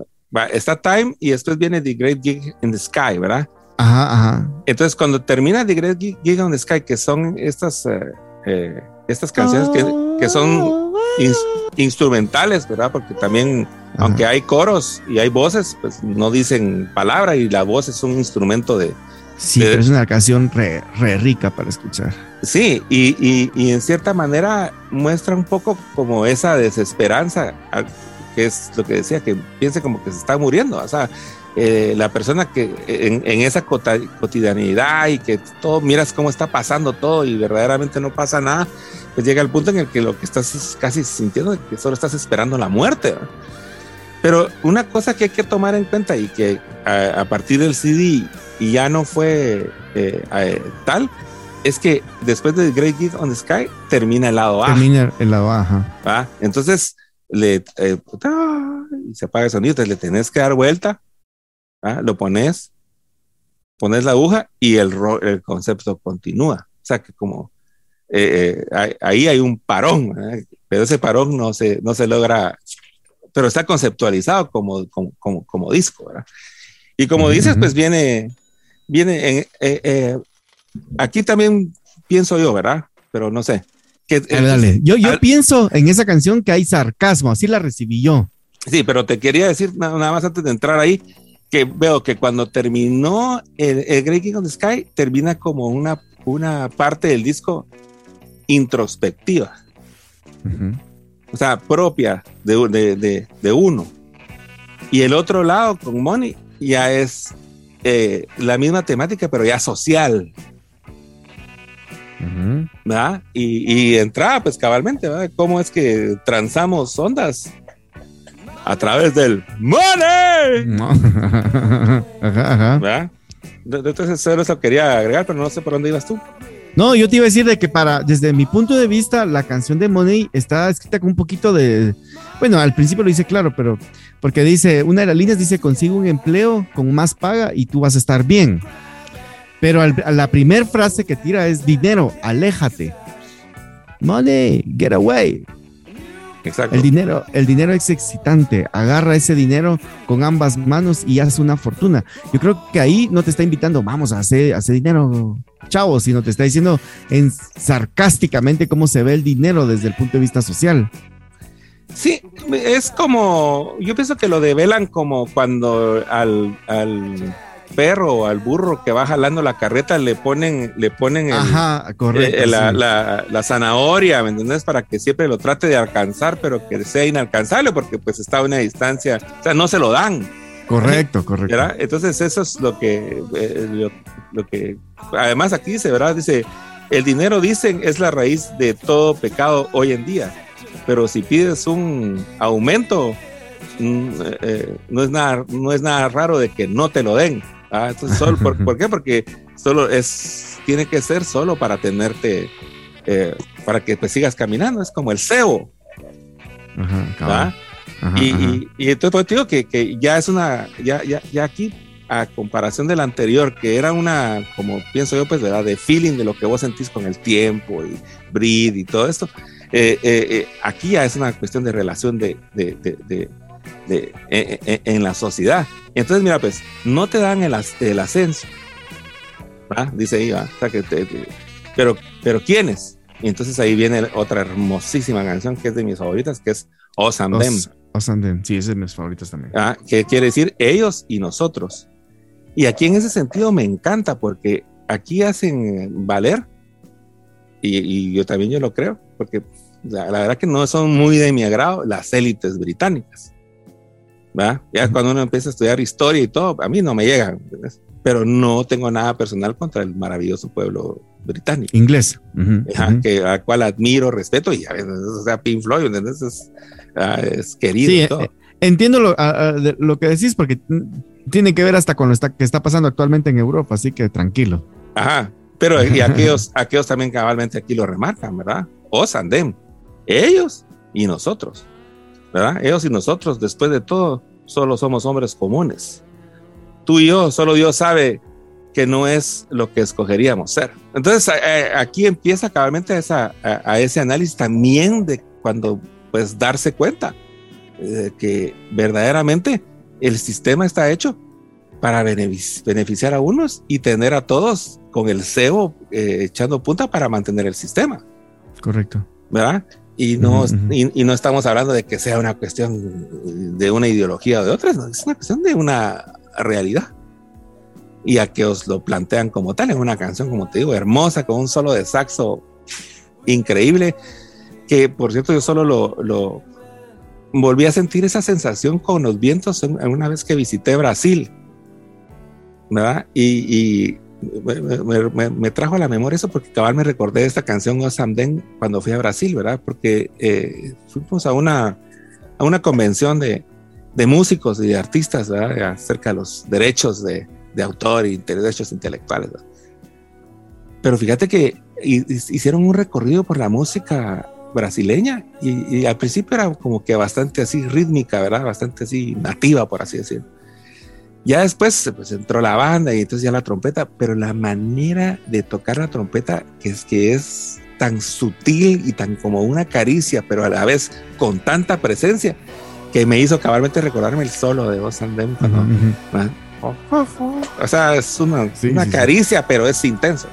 está Time y después viene The Great Gig in the Sky, ¿verdad? Ajá, ajá. Entonces, cuando termina The Great Gig in the Sky, que son estas, eh, eh, estas canciones que, que son instrumentales, ¿verdad? Porque también, aunque hay coros y hay voces, pues no dicen palabra y la voz es un instrumento de... Sí, pero es una canción re, rica para escuchar. Sí, y, y, y, en cierta manera muestra un poco como esa desesperanza que es lo que decía, que piense como que se está muriendo. O sea, eh, la persona que en, esa cotidianidad y que todo miras cómo está pasando todo y verdaderamente no pasa nada, pues llega el punto en el que lo que estás casi sintiendo es que solo estás esperando la muerte. Pero una cosa que hay que tomar en cuenta y que a, partir del CD y ya no fue eh, eh, tal, es que después de Great Gift on the Sky termina el lado A. Termina el lado A, ajá. Entonces, le, eh, y se apaga el sonido, entonces le tenés que dar vuelta, ¿ah? lo pones, pones la aguja y el, el concepto continúa. O sea que como eh, eh, ahí hay un parón, pero ese parón no se, no se logra, pero está conceptualizado como, como, como, disco. ¿verdad? Y como dices, pues viene, viene en, aquí también pienso yo, ¿verdad? Pero no sé, dale, Yo, yo pienso en esa canción que hay sarcasmo, así la recibí yo. Sí, pero te quería decir nada más antes de entrar ahí, que veo que cuando terminó el, el Great King of the Sky, termina como una, una parte del disco introspectiva. O sea, propia de, de, de, uno. Y el otro lado, con Money, ya es eh, la misma temática, pero ya social. ¿verdad? Y, y entraba pues cabalmente, ¿verdad? ¿Cómo es que transamos ondas? A través del money. ajá, ajá. ¿verdad? Entonces eso quería agregar, pero no sé por dónde ibas tú. No, yo te iba a decir de que para, desde mi punto de vista, la canción de Money está escrita con un poquito de, bueno, al principio lo dice claro, pero porque dice, una de las líneas dice, consigo un empleo con más paga y tú vas a estar bien. Pero la primera frase que tira es dinero, aléjate. Money, get away. Exacto. El dinero, el dinero es excitante. Agarra ese dinero con ambas manos y haz una fortuna. Yo creo que ahí no te está invitando, vamos a hacer, hacer dinero, chavo, sino te está diciendo en, sarcásticamente cómo se ve el dinero desde el punto de vista social. Sí, es como, yo pienso que lo develan como cuando al, al perro o al burro que va jalando la carreta le ponen, le ponen eh, la, zanahoria, ¿me? Para que siempre lo trate de alcanzar, pero que sea inalcanzable, porque pues está a una distancia, o sea, no se lo dan. Correcto, correcto. Entonces eso es lo que, eh, lo, que, además aquí dice, ¿verdad? Dice, el dinero, dicen, es la raíz de todo pecado hoy en día, pero si pides un aumento, mm, eh, no, es nada, no es nada raro de que no te lo den. ¿Ah? Entonces, solo, por, qué? Porque solo es, tiene que ser solo para tenerte, eh, para que pues, sigas caminando, es como el cebo. Ajá, y, y, entonces pues, te digo que, que, ya es una, ya, ya, ya aquí, a comparación del anterior, que era una, como pienso yo, pues, ¿verdad? De feeling de lo que vos sentís con el tiempo y breed y todo esto. Eh, eh, eh, aquí ya es una cuestión de relación de, de, de, de en la sociedad. Entonces, mira, pues, no te dan el, el ascenso. Dice ahí, O sea, que pero, pero ¿quiénes? Y entonces ahí viene otra hermosísima canción que es de mis favoritas, que es Os and sí, ese es de mis favoritos también. Ah, que quiere decir ellos y nosotros. Y aquí en ese sentido me encanta porque aquí hacen valer, y, yo también yo lo creo, porque la, verdad que no son muy de mi agrado las élites británicas. Ya cuando uno empieza a estudiar historia y todo, a mí no me llegan, pero no tengo nada personal contra el maravilloso pueblo británico. Inglés. que, a cual admiro, respeto y a veces, o sea, Pink Floyd, ¿entendés? Ah, es querido. Eh, entiendo lo, lo, que decís porque tiene que ver hasta con lo que está pasando actualmente en Europa, así que tranquilo. Ajá, pero y aquellos, aquellos también cabalmente aquí lo remarcan, ¿verdad? O Sandem, ellos y nosotros, ¿verdad? Ellos y nosotros, después de todo, solo somos hombres comunes. Tú y yo, solo Dios sabe que no es lo que escogeríamos ser. Entonces, aquí empieza cabalmente esa, a ese análisis también de cuando pues darse cuenta de que verdaderamente el sistema está hecho para beneficiar a unos y tener a todos con el cebo eh, echando punta para mantener el sistema. Correcto. ¿Verdad? Y no, y, no estamos hablando de que sea una cuestión de una ideología o de otra, es una cuestión de una realidad. Y a que os lo plantean como tal, en una canción, como te digo, hermosa, con un solo de saxo increíble que por cierto yo solo lo, volví a sentir esa sensación con los vientos una vez que visité Brasil, ¿verdad? Y, me, trajo a la memoria eso porque cabal me recordé de esta canción Osamden cuando fui a Brasil, ¿verdad? Porque eh, fuimos a una, a una convención de, músicos y de artistas, ¿verdad? Acerca de los derechos de, autor y derechos intelectuales. Pero fíjate que hicieron un recorrido por la música brasileña y, al principio era como que bastante así rítmica, ¿verdad? Bastante así nativa, por así decirlo. Ya después pues, entró la banda y entonces ya la trompeta, pero la manera de tocar la trompeta que es que es tan sutil y tan como una caricia, pero a la vez con tanta presencia, que me hizo cabalmente recordarme el solo de Os and O sea, es una, una caricia, pero es intenso.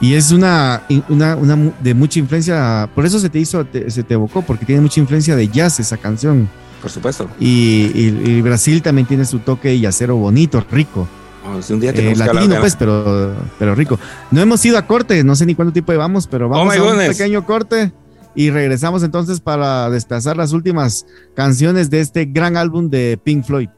Y es una, una, una, de mucha influencia, por eso se te hizo, se te evocó, porque tiene mucha influencia de jazz esa canción. Por supuesto. Y, Brasil también tiene su toque yacero bonito, rico. un día eh, latino, pues, pero, pero rico. No hemos ido a corte, no sé ni cuánto tiempo llevamos, pero vamos oh a un pequeño corte y regresamos entonces para desplazar las últimas canciones de este gran álbum de Pink Floyd.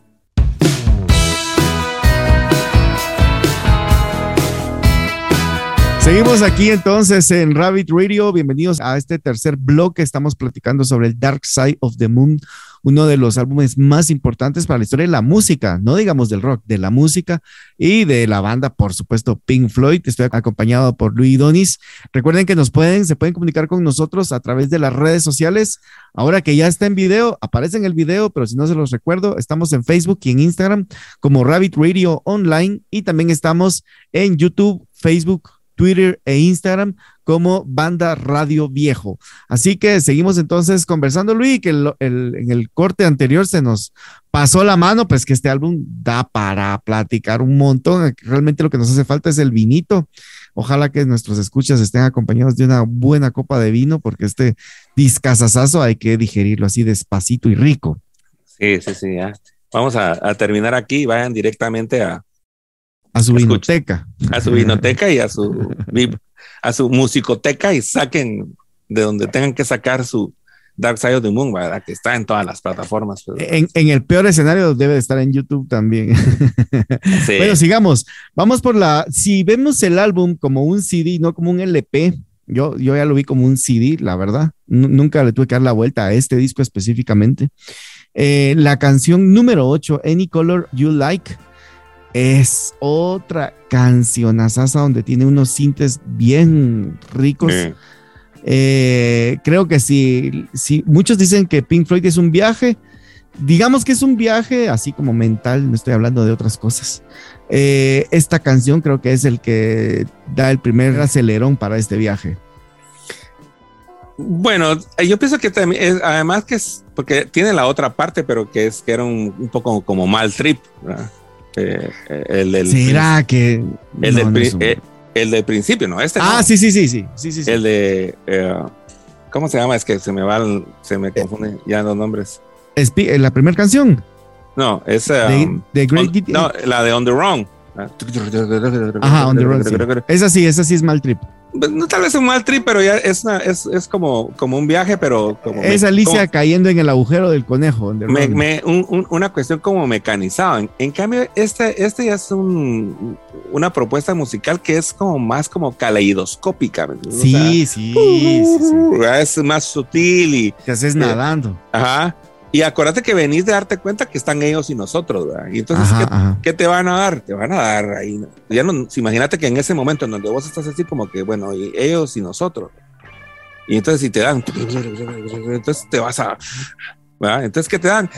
Seguimos aquí entonces en Rabbit Radio. Bienvenidos a este tercer bloque. Estamos platicando sobre el Dark Side of the Moon, uno de los álbumes más importantes para la historia de la música, no digamos del rock, de la música y de la banda, por supuesto, Pink Floyd. Estoy acompañado por Luis Donis. Recuerden que nos pueden, se pueden comunicar con nosotros a través de las redes sociales. Ahora que ya está en video, aparece en el video, pero si no se los recuerdo, estamos en Facebook y en Instagram como Rabbit Radio Online y también estamos en YouTube, Facebook, Twitter e Instagram como Banda Radio Viejo. Así que seguimos entonces conversando, Luis, que en el corte anterior se nos pasó la mano, pues que este álbum da para platicar un montón. Realmente lo que nos hace falta es el vinito. Ojalá que nuestros escuchas estén acompañados de una buena copa de vino, porque este discazazazo hay que digerirlo así despacito y rico. Sí, sí, sí. Vamos a, a terminar aquí. Vayan directamente a, a su vinoteca. A su vinoteca y a su, a su musicoteca y saquen de donde tengan que sacar su, Dark Side of the Moon, ¿verdad? Que está en todas las plataformas. En, en, el peor escenario debe de estar en YouTube también. Bueno, sigamos. Vamos por la. Si vemos el álbum como un CD, no como un LP, yo, yo ya lo vi como un CD, la verdad. nunca le tuve que dar la vuelta a este disco específicamente. Eh, la canción número 8, Any Color You Like, es otra canción asasa donde tiene unos sintes bien ricos. Eh, creo que si, si muchos dicen que Pink Floyd es un viaje, digamos que es un viaje así como mental, no estoy hablando de otras cosas. Eh, esta canción creo que es el que da el primer acelerón para este viaje. Bueno, yo pienso que también, además que es, porque tiene la otra parte, pero que es que era un, poco como mal trip. Eh, el del, ¿Será que el, del, eh, el del principio, no? Este ah, sí, sí, sí, sí, sí, sí, El de ¿cómo se llama? Es que se me va, se me confunden ya los nombres. la primera canción. No, es. Um, no, la de On the Wrong. Ajá, On the. Esa sí, esa sí es mal trip. Pues, no tal vez un mal trip, pero ya es, es, es como, como un viaje, pero como. Es Alicia cayendo en el agujero del conejo. Me, un, una cuestión como mecanizada. En, cambio, este, este ya es un, una propuesta musical que es como más como caleidoscópica. Sí, sí, sí, sí, Es más sutil y. Te haces nadando. Ajá. Y acuérdate que venís de darte cuenta que están ellos y nosotros, ¿verdad? Y entonces, ¿qué, te van a dar? Te van a dar ahí. Ya no, imagínate que en ese momento en donde vos estás así como que, bueno, ellos y nosotros. Y entonces si te dan, entonces te vas a, ¿verdad? Entonces, ¿qué te dan?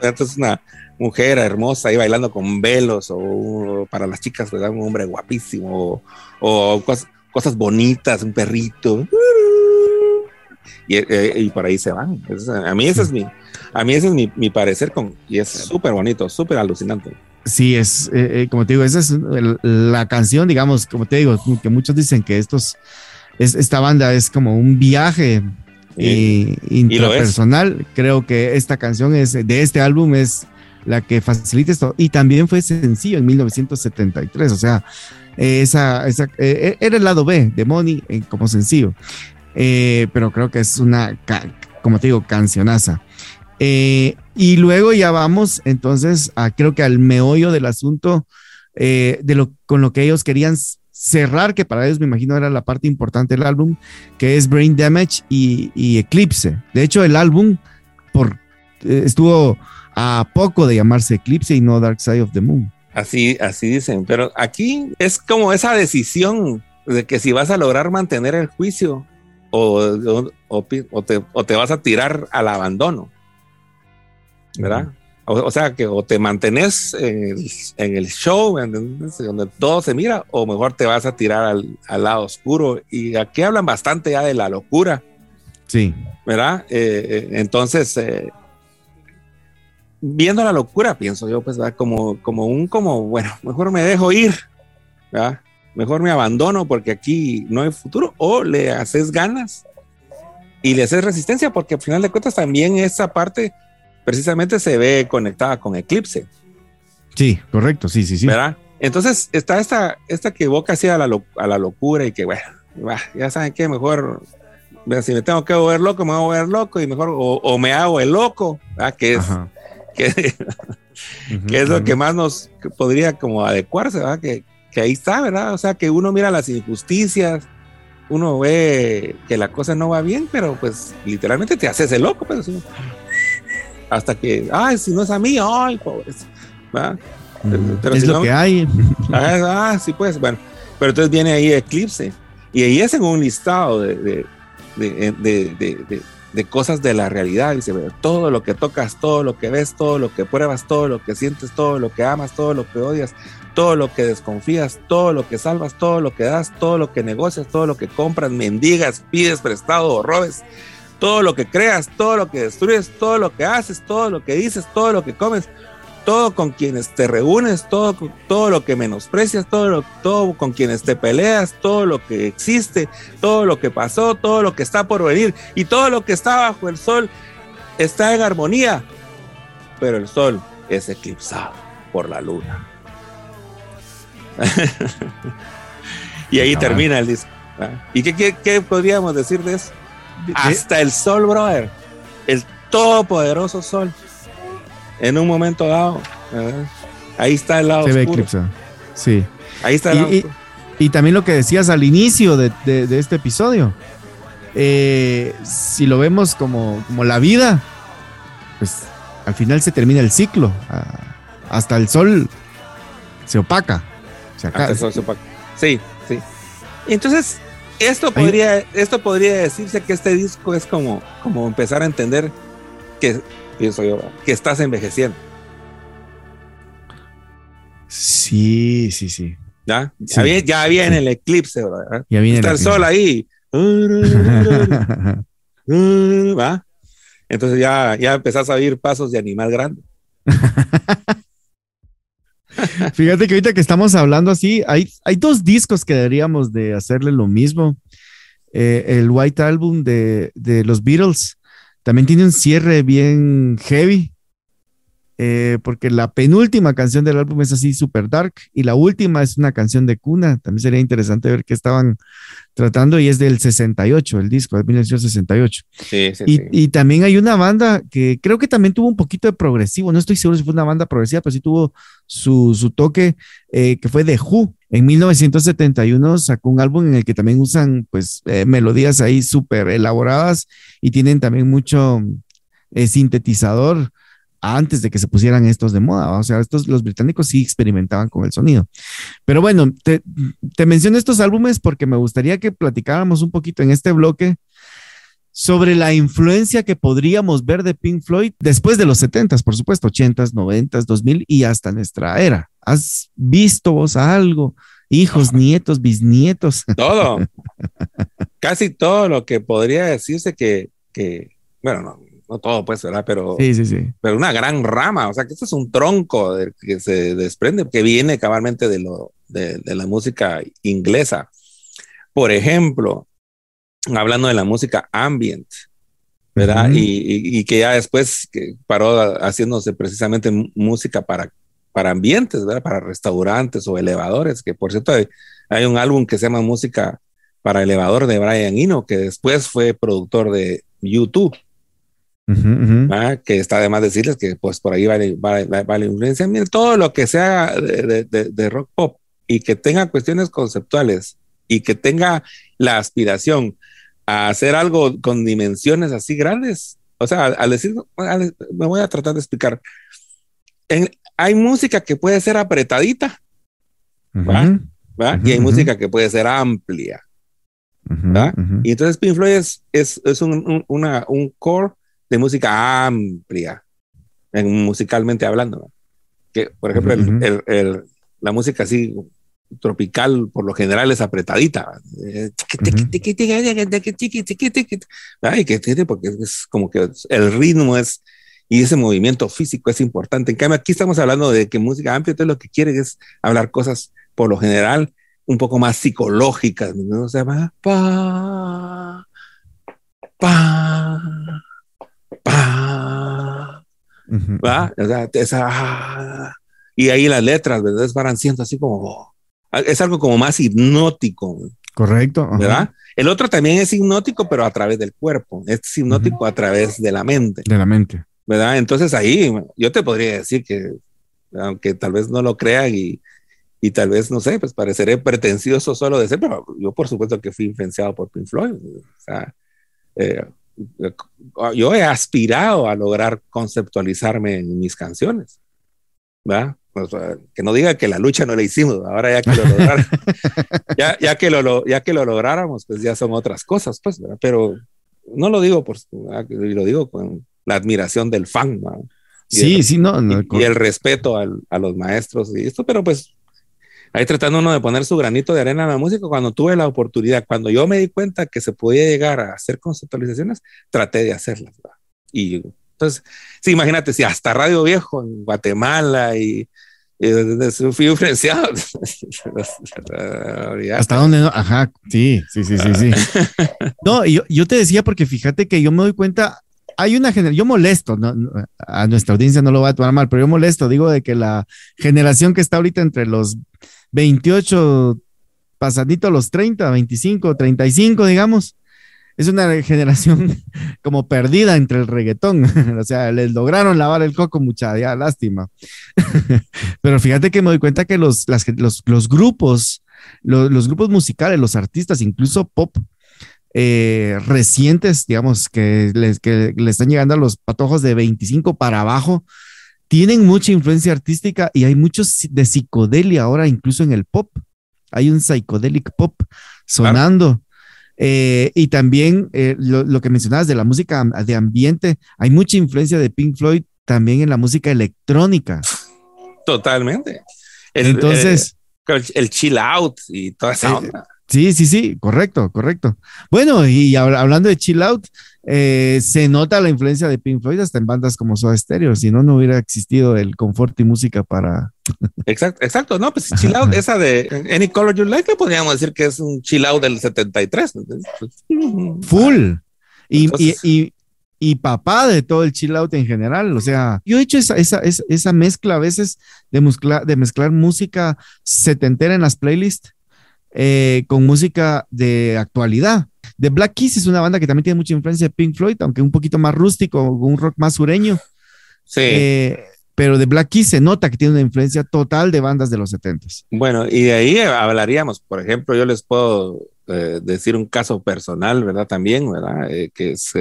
Entonces una mujer hermosa ahí bailando con velos o para las chicas, ¿verdad? Un hombre guapísimo o, cosas, cosas bonitas, un perrito eh, y, por ahí se van. a mí ese es mi, a mí ese es mi, mi parecer con, y es súper bonito, súper alucinante. Sí, es, eh, eh, como te digo, esa es la canción, digamos, como te digo, que muchos dicen que estos, es, esta banda es como un viaje intrapersonal. Creo que esta canción es, de este álbum es la que facilita esto. Y también fue sencillo en 1973, o sea, esa, esa era el lado B de Money como sencillo. Eh, pero creo que es una, como te digo, cancionaza. Eh, y luego ya vamos entonces a, creo que al meollo del asunto, eh, de lo, con lo que ellos querían cerrar, que para ellos me imagino era la parte importante del álbum, que es Brain Damage y, Eclipse. De hecho, el álbum por, estuvo a poco de llamarse Eclipse y no Dark Side of the Moon. Así, así dicen, pero aquí es como esa decisión de que si vas a lograr mantener el juicio, o, o, te, vas a tirar al abandono, ¿verdad? o, sea, que o te mantenés en el, show, donde todo se mira, o mejor te vas a tirar al, lado oscuro. Y aquí hablan bastante ya de la locura. Sí. ¿Verdad? Eh, eh, entonces, eh, viendo la locura, pienso yo, pues, como, como un, como, bueno, mejor me dejo ir, ¿verdad? Mejor me abandono porque aquí no hay futuro, o le haces ganas y le haces resistencia, porque al final de cuentas también esa parte precisamente se ve conectada con Eclipse. Sí, correcto, sí, sí, sí. ¿Verdad? Entonces está esta, esta que evoca así a la, a la locura y que, bueno, ya saben que mejor, si me tengo que volver loco, me voy a volver loco y mejor, o, me hago el loco, ¿verdad? que es, que, es lo que más nos podría como adecuarse, ¿verdad? Que, que ahí está, ¿verdad? O sea, que uno mira las injusticias, uno ve que la cosa no va bien, pero pues literalmente te haces el loco, pues, hasta que, ay, si no es a mí, ay, pobre. Pero es lo que hay. Ah, ah, sí, pues, bueno. Pero entonces viene ahí Eclipse. Y ahí es en un listado de, de, de, de, cosas de la realidad. Dice, todo lo que tocas, todo lo que ves, todo lo que pruebas, todo lo que sientes, todo lo que amas, todo lo que odias, todo lo que desconfías, todo lo que salvas, todo lo que das, todo lo que negocias, todo lo que compras, mendigas, pides prestado o robes, todo lo que creas, todo lo que destruyes, todo lo que haces, todo lo que dices, todo lo que comes, todo con quienes te reúnes, todo, todo lo que menosprecias, todo, todo con quienes te peleas, todo lo que existe, todo lo que pasó, todo lo que está por venir y todo lo que está bajo el sol está en armonía, pero el sol es eclipsado por la luna. y ahí termina el disco. ¿Y qué, qué, podríamos decir de eso? Hasta el sol, brother. El todopoderoso sol. En un momento dado. Ahí está el lado Se oscuro. ve Sí. Ahí está el y, y, también lo que decías al inicio de, de, este episodio. Eh, si lo vemos como, como la vida, pues al final se termina el ciclo. hasta el sol se opaca. Se. Sí, sí. Entonces, esto podría, esto podría decirse que este disco es como, como empezar a entender que, pienso yo, que estás envejeciendo. Sí, sí, sí. Ya, ya, viene el eclipse, ¿verdad? Ya viene Está el, sol ahí. ¿Va? Entonces ya, ya empezás a oír pasos de animal grande. Fíjate que ahorita que estamos hablando así, hay, hay dos discos que deberíamos de hacerle lo mismo. Eh, el White Album de, de, los Beatles también tiene un cierre bien heavy. Eh, porque la penúltima canción del álbum es así super dark y la última es una canción de cuna. También sería interesante ver qué estaban tratando y es del 68, el disco de 1968. Sí, sí, y, y, también hay una banda que creo que también tuvo un poquito de progresivo, no estoy seguro si fue una banda progresiva, pero sí tuvo su, su toque, eh, que fue The Who. En 1971 sacó un álbum en el que también usan pues eh, melodías ahí súper elaboradas y tienen también mucho sintetizador antes de que se pusieran estos de moda. O sea, estos, los británicos sí experimentaban con el sonido. Pero bueno, te, te menciono estos álbumes porque me gustaría que platicáramos un poquito en este bloque sobre la influencia que podríamos ver de Pink Floyd después de los 70s, por supuesto, 80s, 90s, 2000 y hasta nuestra era. ¿Has visto vos algo? Hijos, nietos, bisnietos. Todo. Casi todo lo que podría decirse que, que bueno, no, no todo pues, ¿verdad? Pero, sí, sí, sí. pero una gran rama, o sea, que este es un tronco que se desprende, que viene cabalmente de, lo, de, la música inglesa. Por ejemplo, hablando de la música ambient, ¿verdad? y, y, que ya después que paró haciéndose precisamente música para, para ambientes, ¿verdad? Para restaurantes o elevadores, que por cierto hay, hay un álbum que se llama Música para elevador de Brian Eno, que después fue productor de YouTube que está además decirles que pues por ahí vale, vale, vale influencia. Mira, todo lo que sea de, de, rock pop y que tenga cuestiones conceptuales y que tenga la aspiración a hacer algo con dimensiones así grandes. O sea, al, decir, me voy a tratar de explicar. hay música que puede ser apretadita, y hay música que puede ser amplia. Y entonces Pink Floyd es, es, un, una, un core de música amplia, en, musicalmente hablando. Que, por ejemplo, el, el, la música así tropical por lo general es apretadita. Ay, que tiene, porque es como que el ritmo es y ese movimiento físico es importante. En cambio, aquí estamos hablando de que música amplia, entonces lo que quieren es hablar cosas por lo general un poco más psicológicas, ¿no? O sea, pa, pa, y ahí las letras, ¿verdad? Van siendo así como, es algo como más hipnótico. Correcto. ¿Verdad? El otro también es hipnótico, pero a través del cuerpo. Este es hipnótico a través de la mente. De la mente. ¿Verdad? Entonces ahí yo te podría decir que, aunque tal vez no lo crean y, y tal vez, no sé, pues pareceré pretencioso solo de ser, pero yo por supuesto que fui influenciado por Pink Floyd. O sea, eh, yo he aspirado a lograr conceptualizarme en mis canciones. ¿verdad? Que no diga que la lucha no la hicimos, ahora ya que lo lográramos, ya, ya, que lo, ya que lo lográramos, pues ya son otras cosas, pues, pero no lo digo por, lo digo con la admiración del fan, sí, sí, no, y, el respeto al, a los maestros y esto, pero pues ahí tratando uno de poner su granito de arena a la música, cuando tuve la oportunidad, cuando yo me di cuenta que se podía llegar a hacer conceptualizaciones, traté de hacerlas. Y entonces, sí, imagínate, si hasta Radio Viejo en Guatemala y, fui influenciado. ¿Hasta dónde no? Ajá, sí, sí, sí, sí, sí. No, yo, yo te decía porque fíjate que yo me doy cuenta, hay una generación, yo molesto, no, a nuestra audiencia no lo va a tomar mal, pero yo molesto, digo de que la generación que está ahorita entre los 28, pasadito los 30, 25, 35, digamos. Es una generación como perdida entre el reggaetón. o sea, les lograron lavar el coco, mucha lástima. Pero fíjate que me doy cuenta que los, los, grupos, los, grupos musicales, los artistas, incluso pop, eh, recientes, digamos, que les, que le están llegando a los patojos de 25 para abajo, tienen mucha influencia artística y hay muchos de psicodelia ahora, incluso en el pop. Hay un psychedelic pop sonando. Eh, y también eh, lo, que mencionabas de la música de ambiente, hay mucha influencia de Pink Floyd también en la música electrónica. Totalmente. Entonces, eh, el, chill out y toda esa onda. Sí, sí, sí, correcto, correcto. Bueno, y hablando de chill out, eh, se nota la influencia de Pink Floyd hasta en bandas como Soda Stereo, si no, no hubiera existido el confort y música para... Exacto, exacto, no, pues chill out, esa de Any Color You Like, podríamos decir que es un chill out del 73. Pues, Full. Y, y, y, papá de todo el chill out en general. O sea, yo he hecho esa, esa, esa, mezcla a veces de mezclar música setentera en las playlists eh, con música de actualidad. The Black Keys es una banda que también tiene mucha influencia de Pink Floyd, aunque un poquito más rústico, un rock más sureño. Sí. Eh, pero The Black Keys se nota que tiene una influencia total de bandas de los 70 Bueno, y de ahí hablaríamos, por ejemplo, yo les puedo eh, decir un caso personal, ¿verdad? También, ¿verdad? Eh, que es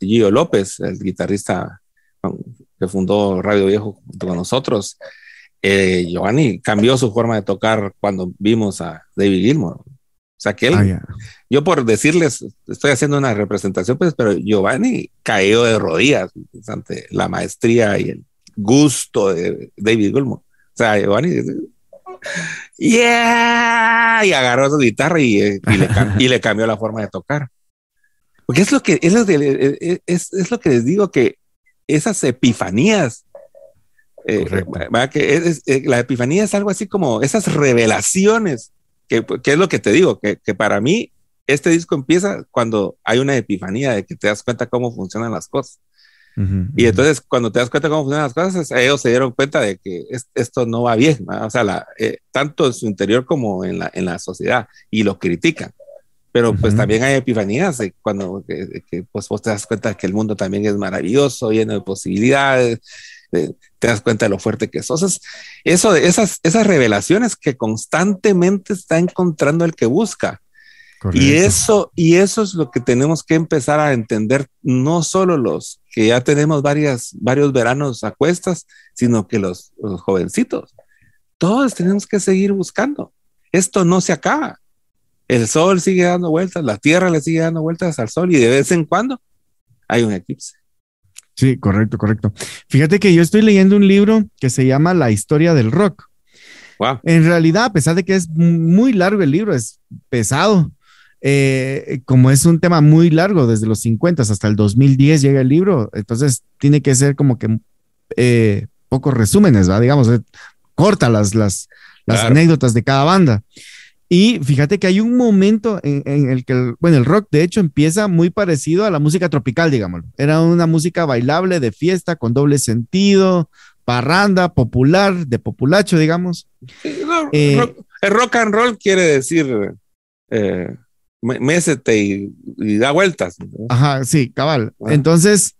Gio López, el guitarrista que fundó Radio Viejo junto con nosotros. Giovanni cambió su forma de tocar cuando vimos a David Gilmour. O sea, que él, ah, yo por decirles, estoy haciendo una representación, pues, pero Giovanni cayó de rodillas ante la maestría y el gusto de David Gilmour. O sea, Giovanni, yeah, y agarró su guitarra y, eh, y, le, cambió la forma de tocar. Porque es lo que, es lo que, es, es lo que les digo, que esas epifanías eh, que eh, la epifanía es algo así como esas revelaciones que, es lo que te digo, que, que, para mí este disco empieza cuando hay una epifanía de que te das cuenta cómo funcionan las cosas. y entonces cuando te das cuenta cómo funcionan las cosas, ellos se dieron cuenta de que esto no va bien, o sea, la, eh, tanto en su interior como en la, en la sociedad, y lo critican. Pero pues también hay epifanías cuando que, pues, vos te das cuenta que el mundo también es maravilloso, lleno de posibilidades, te das cuenta de lo fuerte que sos. eso de esas, esas revelaciones que constantemente está encontrando el que busca. Y eso, y eso es lo que tenemos que empezar a entender, no solo los que ya tenemos varias, varios veranos a cuestas, sino que los, los jovencitos. Todos tenemos que seguir buscando. Esto no se acaba. El sol sigue dando vueltas, la tierra le sigue dando vueltas al sol y de vez en cuando hay un eclipse. Sí, correcto, correcto. Fíjate que yo estoy leyendo un libro que se llama La historia del rock. Wow. En realidad, a pesar de que es muy largo el libro, es pesado. Eh, como es un tema muy largo, desde los 50 hasta el 2010 llega el libro, entonces tiene que ser como que eh, pocos resúmenes, ¿va? digamos, eh, corta las, las, las anécdotas de cada banda. Y fíjate que hay un momento en, el que, bueno, el rock de hecho empieza muy parecido a la música tropical, digamos. Era una música bailable de fiesta con doble sentido, parranda, popular, de populacho, digamos. Eh, el rock and roll quiere decir eh, mésete y, da vueltas. Ajá, sí, cabal. Ah. Entonces,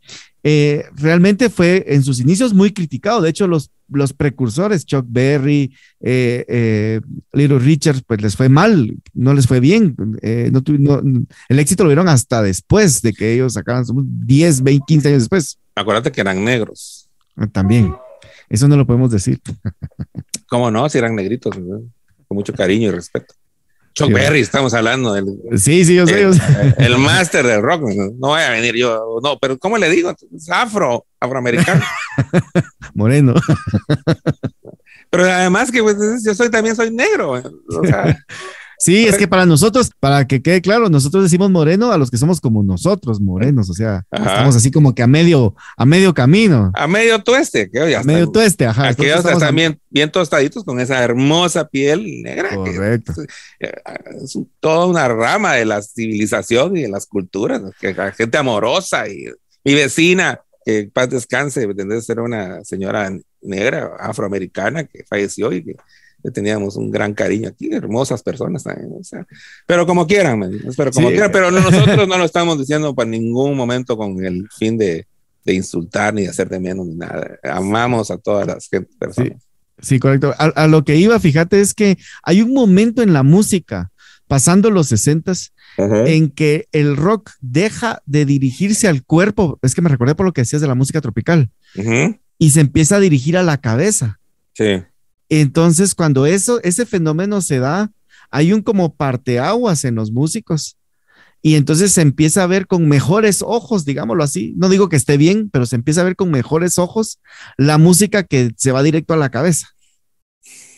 eh, realmente fue en sus inicios muy criticado. De hecho, los los precursores, Chuck Berry, eh, eh, Little Richard, pues les fue mal, no les fue bien. Eh, no, el éxito lo vieron hasta después de que ellos sacaran 10, 20, 15 años después. Acuérdate que eran negros. Ah, también. Eso no lo podemos decir. ¿Cómo no? Si eran negritos, con mucho cariño y respeto. Chuck Berry, estamos hablando del. Sí, sí, yo sé. El, máster del rock. No voy a venir yo. No, pero ¿cómo le digo? Es afro, afroamericano. Moreno. Pero además que pues, yo soy también soy negro. O sea, Sí, es que para nosotros, para que quede claro, nosotros decimos moreno a los que somos como nosotros, morenos, o sea, estamos así como que a medio, a medio camino. A medio tueste, que a medio tueste, ajá. Aquellos están bien, bien, tostaditos con esa hermosa piel negra. Correcto. Eh, es, toda una rama de la civilización y de las culturas, que la gente amorosa y mi vecina, que paz descanse, ser una señora negra afroamericana que falleció y que teníamos un gran cariño aquí, hermosas personas también, o sea, pero como quieran, pero como quieran, pero nosotros no lo estamos diciendo para ningún momento con el fin de, de insultar ni de hacer de menos ni nada. Amamos a todas las personas. Sí, correcto. A, lo que iba, fíjate, es que hay un momento en la música, pasando los sesentas, en que el rock deja de dirigirse al cuerpo. Es que me recordé por lo que decías de la música tropical. Y se empieza a dirigir a la cabeza. Sí. Entonces, cuando eso, ese fenómeno se da, hay un como parteaguas en los músicos y entonces se empieza a ver con mejores ojos, digámoslo así. No digo que esté bien, pero se empieza a ver con mejores ojos la música que se va directo a la cabeza.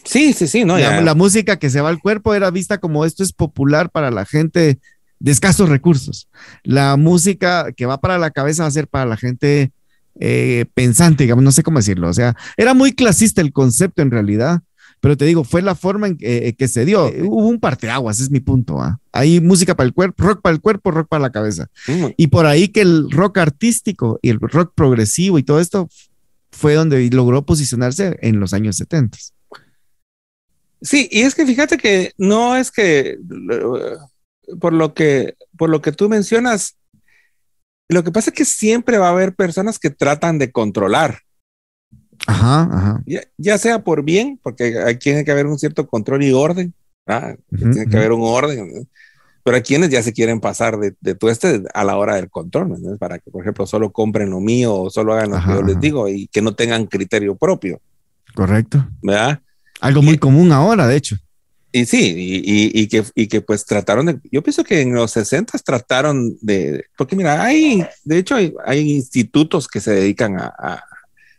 Sí, sí, sí, no. La, la música que se va al cuerpo era vista como esto es popular para la gente de escasos recursos. La música que va para la cabeza va a ser para la gente eh, pensante, digamos, no sé cómo decirlo. O sea, era muy clasista el concepto en realidad pero te digo, fue la forma en que, eh, se dio. Hubo un parteaguas, es mi punto. ¿ah? Hay música para el cuerpo, rock para el cuerpo, rock para la cabeza. Mm. Y por ahí que el rock artístico y el rock progresivo y todo esto fue donde logró posicionarse en los años 70. Sí, y es que fíjate que no es que por lo que por lo que tú mencionas, lo que pasa es que siempre va a haber personas que tratan de controlar. Ajá, ajá. Ya, sea por bien, porque hay, tiene que haber un cierto control y orden, tiene que haber un orden, pero hay quienes ya se quieren pasar de, de todo este a la hora del control, para que, por ejemplo, solo compren lo mío o solo hagan lo que yo les digo y que no tengan criterio propio. Correcto. ¿Verdad? Algo muy común ahora, de hecho. Y sí, y, y, que, y que pues trataron de, yo pienso que en los 60 trataron de, porque mira, hay, de hecho hay, hay institutos que se dedican a,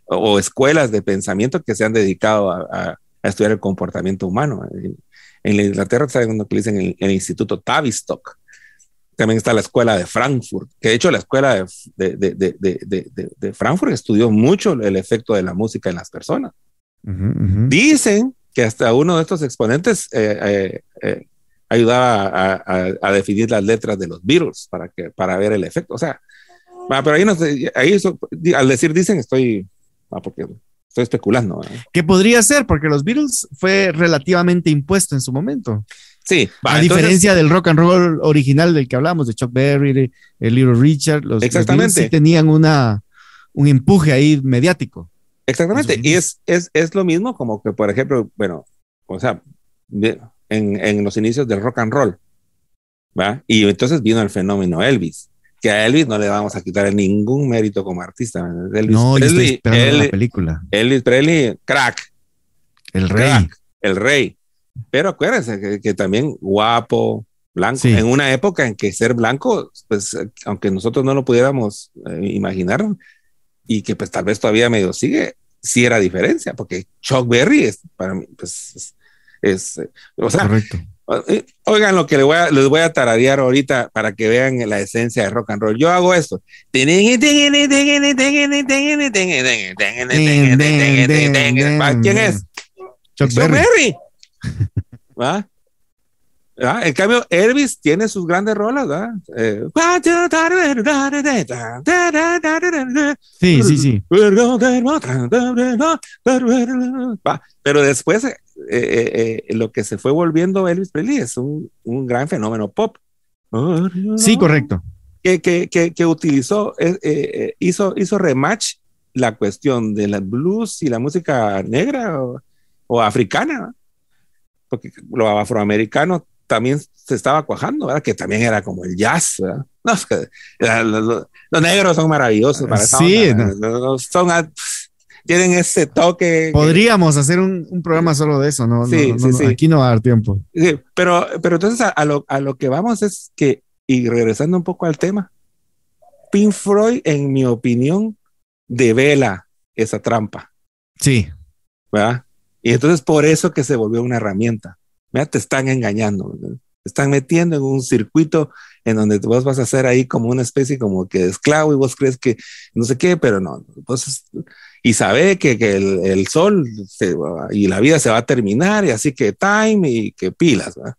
o escuelas de pensamiento que se han dedicado a, estudiar el comportamiento humano. En, la Inglaterra está uno que dicen el, Instituto Tavistock. También está la escuela de Frankfurt, que de hecho la escuela de, de, Frankfurt estudió mucho el efecto de la música en las personas. Dicen que hasta uno de estos exponentes eh, eh, eh, ayudaba a, definir las letras de los Beatles para, que, para ver el efecto. O sea, pero ahí, no, ahí al decir dicen estoy Ah, porque estoy especulando. ¿Qué podría ser? Porque los Beatles fue relativamente impuesto en su momento. Sí. a diferencia del rock and roll original del que hablamos, de Chuck Berry, el Little Richard, los, exactamente. sí tenían una, un empuje ahí mediático. Exactamente. Y es, es, es, lo mismo como que, por ejemplo, bueno, o sea, en, en los inicios del rock and roll, ¿va? Y entonces vino el fenómeno Elvis que a Elvis no le vamos a quitar ningún mérito como artista. Elvis no, Presley, estoy la película. Elvis Presley, crack. El rey. el rey. Pero acuérdense que, también guapo, blanco. En una época en que ser blanco, pues, aunque nosotros no lo pudiéramos eh, imaginar, y que pues tal vez todavía medio sigue, sí era diferencia, porque Chuck Berry es para mí, pues, es, eh, o sea, Correcto. Eh, oigan lo que les voy, a, les voy a tararear ahorita para que vean la esencia de rock and roll. Yo hago esto. ¿Quién es? Chuck Berry. ¿Va? ¿Ah? En cambio, Elvis tiene sus grandes rolas, ¿verdad? Eh, sí, sí, sí. Pero después, eh, eh, lo que se fue volviendo Elvis Presley es un, un gran fenómeno pop. Sí, correcto. Que, que, que, que utilizó, hizo, hizo rematch la cuestión de la blues y la música negra o, o africana, porque lo afroamericano también se estaba cuajando, ¿verdad? Que también era como el jazz, ¿verdad? No, los, negros son maravillosos para Sí, son, tienen ese toque. Podríamos hacer un, programa solo de eso, ¿no? Sí, sí, sí. Aquí no va a dar tiempo. Pero, pero entonces a, lo, a lo que vamos es que, y regresando un poco al tema, Pink Floyd, en mi opinión, devela esa trampa. Sí. ¿Verdad? Y entonces por eso que se volvió una herramienta. Mira, te están engañando, te están metiendo en un circuito en donde vos vas a ser ahí como una especie como que de esclavo y vos crees que no sé qué, pero no, y sabe que, que el, sol y la vida se va a terminar y así que time y que pilas, ¿va?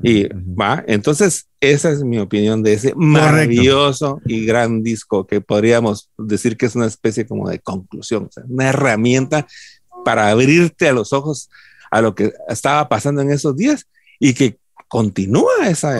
Y va, entonces esa es mi opinión de ese maravilloso y gran disco que podríamos decir que es una especie como de conclusión, o sea, una herramienta para abrirte a los ojos a lo que estaba pasando en esos días y que continúa, esa,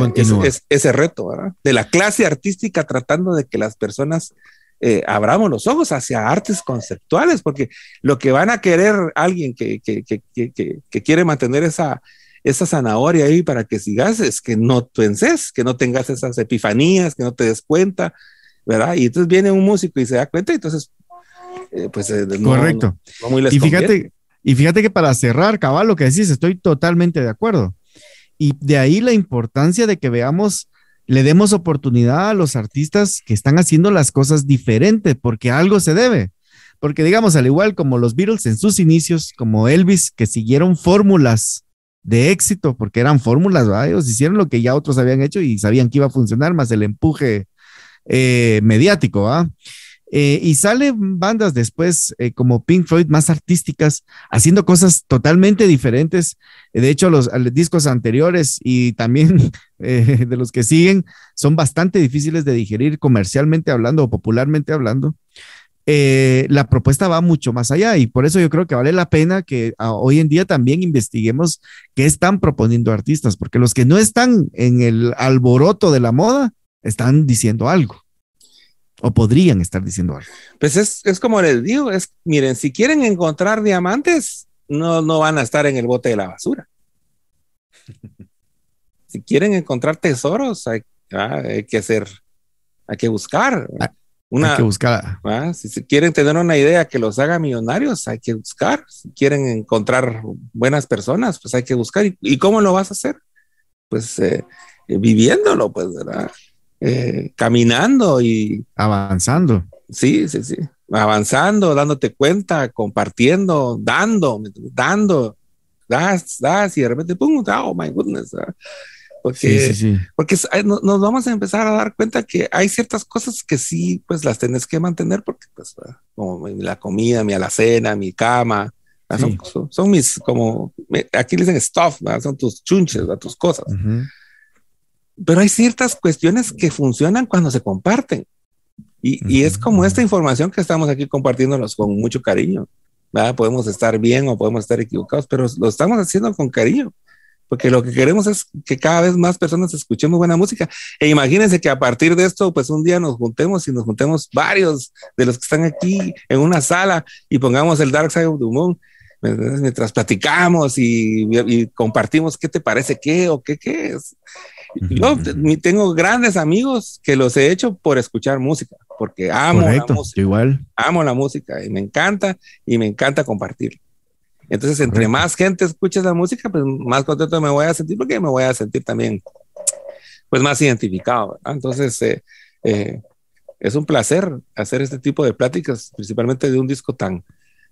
Ese, reto de la clase artística tratando de que las personas eh, abramos los ojos hacia artes conceptuales, porque lo que van a querer alguien que, que, que, que quiere mantener esa, esa zanahoria ahí para que sigas es que no penses, que no tengas esas epifanías, que no te des cuenta, ¿verdad? Y entonces viene un músico y se da cuenta, y entonces, eh, pues, eh, correcto. y fíjate, y fíjate que para cerrar, cabal, lo que decís, estoy totalmente de acuerdo. Y de ahí la importancia de que veamos, le demos oportunidad a los artistas que están haciendo las cosas diferentes, porque algo se debe. Porque digamos, al igual como los Beatles en sus inicios, como Elvis, que siguieron fórmulas de éxito, porque eran fórmulas. Ellos hicieron lo que ya otros habían hecho y sabían que iba a funcionar, más el empuje eh, mediático, ¿ah? y salen bandas después eh, como Pink Floyd más artísticas, haciendo cosas totalmente diferentes. De hecho, los, discos anteriores y también de los que siguen son bastante difíciles de digerir comercialmente hablando o popularmente hablando. Eh, la propuesta va mucho más allá y por eso yo creo que vale la pena que hoy en día también investiguemos qué están proponiendo artistas, porque los que no están en el alboroto de la moda están diciendo algo o podrían estar diciendo algo. Pues es, es como les digo, es, miren, si quieren encontrar diamantes, no, no van a estar en el bote de la basura. si quieren encontrar tesoros, hay, ah, hay que hacer, hay que buscar. Ah, una, hay que buscar. ¿Ah? Si, quieren tener una idea que los haga millonarios, hay que buscar. Si quieren encontrar buenas personas, pues hay que buscar. ¿Y, cómo lo vas a hacer? Pues eh, eh, viviéndolo, pues, ¿verdad? Eh, caminando y avanzando. Sí, sí, sí. Avanzando, dándote cuenta, compartiendo, dando, dando, das, das, y de repente, pum, oh my goodness. Porque, porque nos vamos a empezar a dar cuenta que hay ciertas cosas que sí, pues las tenés que mantener, porque pues, como la comida, mi alacena, mi cama, son, mis, como, aquí le dicen stuff, son tus chunches, tus cosas. Pero hay ciertas cuestiones que funcionan cuando se comparten. Y, y, es como esta información que estamos aquí compartiéndonos con mucho cariño. Podemos estar bien o podemos estar equivocados, pero lo estamos haciendo con cariño porque lo que queremos es que cada vez más personas escuchemos buena música. E imagínense que a partir de esto, pues un día nos juntemos y nos juntemos varios de los que están aquí en una sala y pongamos el Dark Side of the Moon mientras platicamos y, compartimos qué te parece qué o qué, qué es. Yo tengo grandes amigos que los he hecho por escuchar música, porque amo la música. Igual. Amo la música y me encanta y me encanta compartir. Entonces, entre más gente escuche esa música, pues más contento me voy a sentir porque me voy a sentir también, pues más identificado. Entonces, eh, eh, es un placer hacer este tipo de pláticas, principalmente de un disco tan,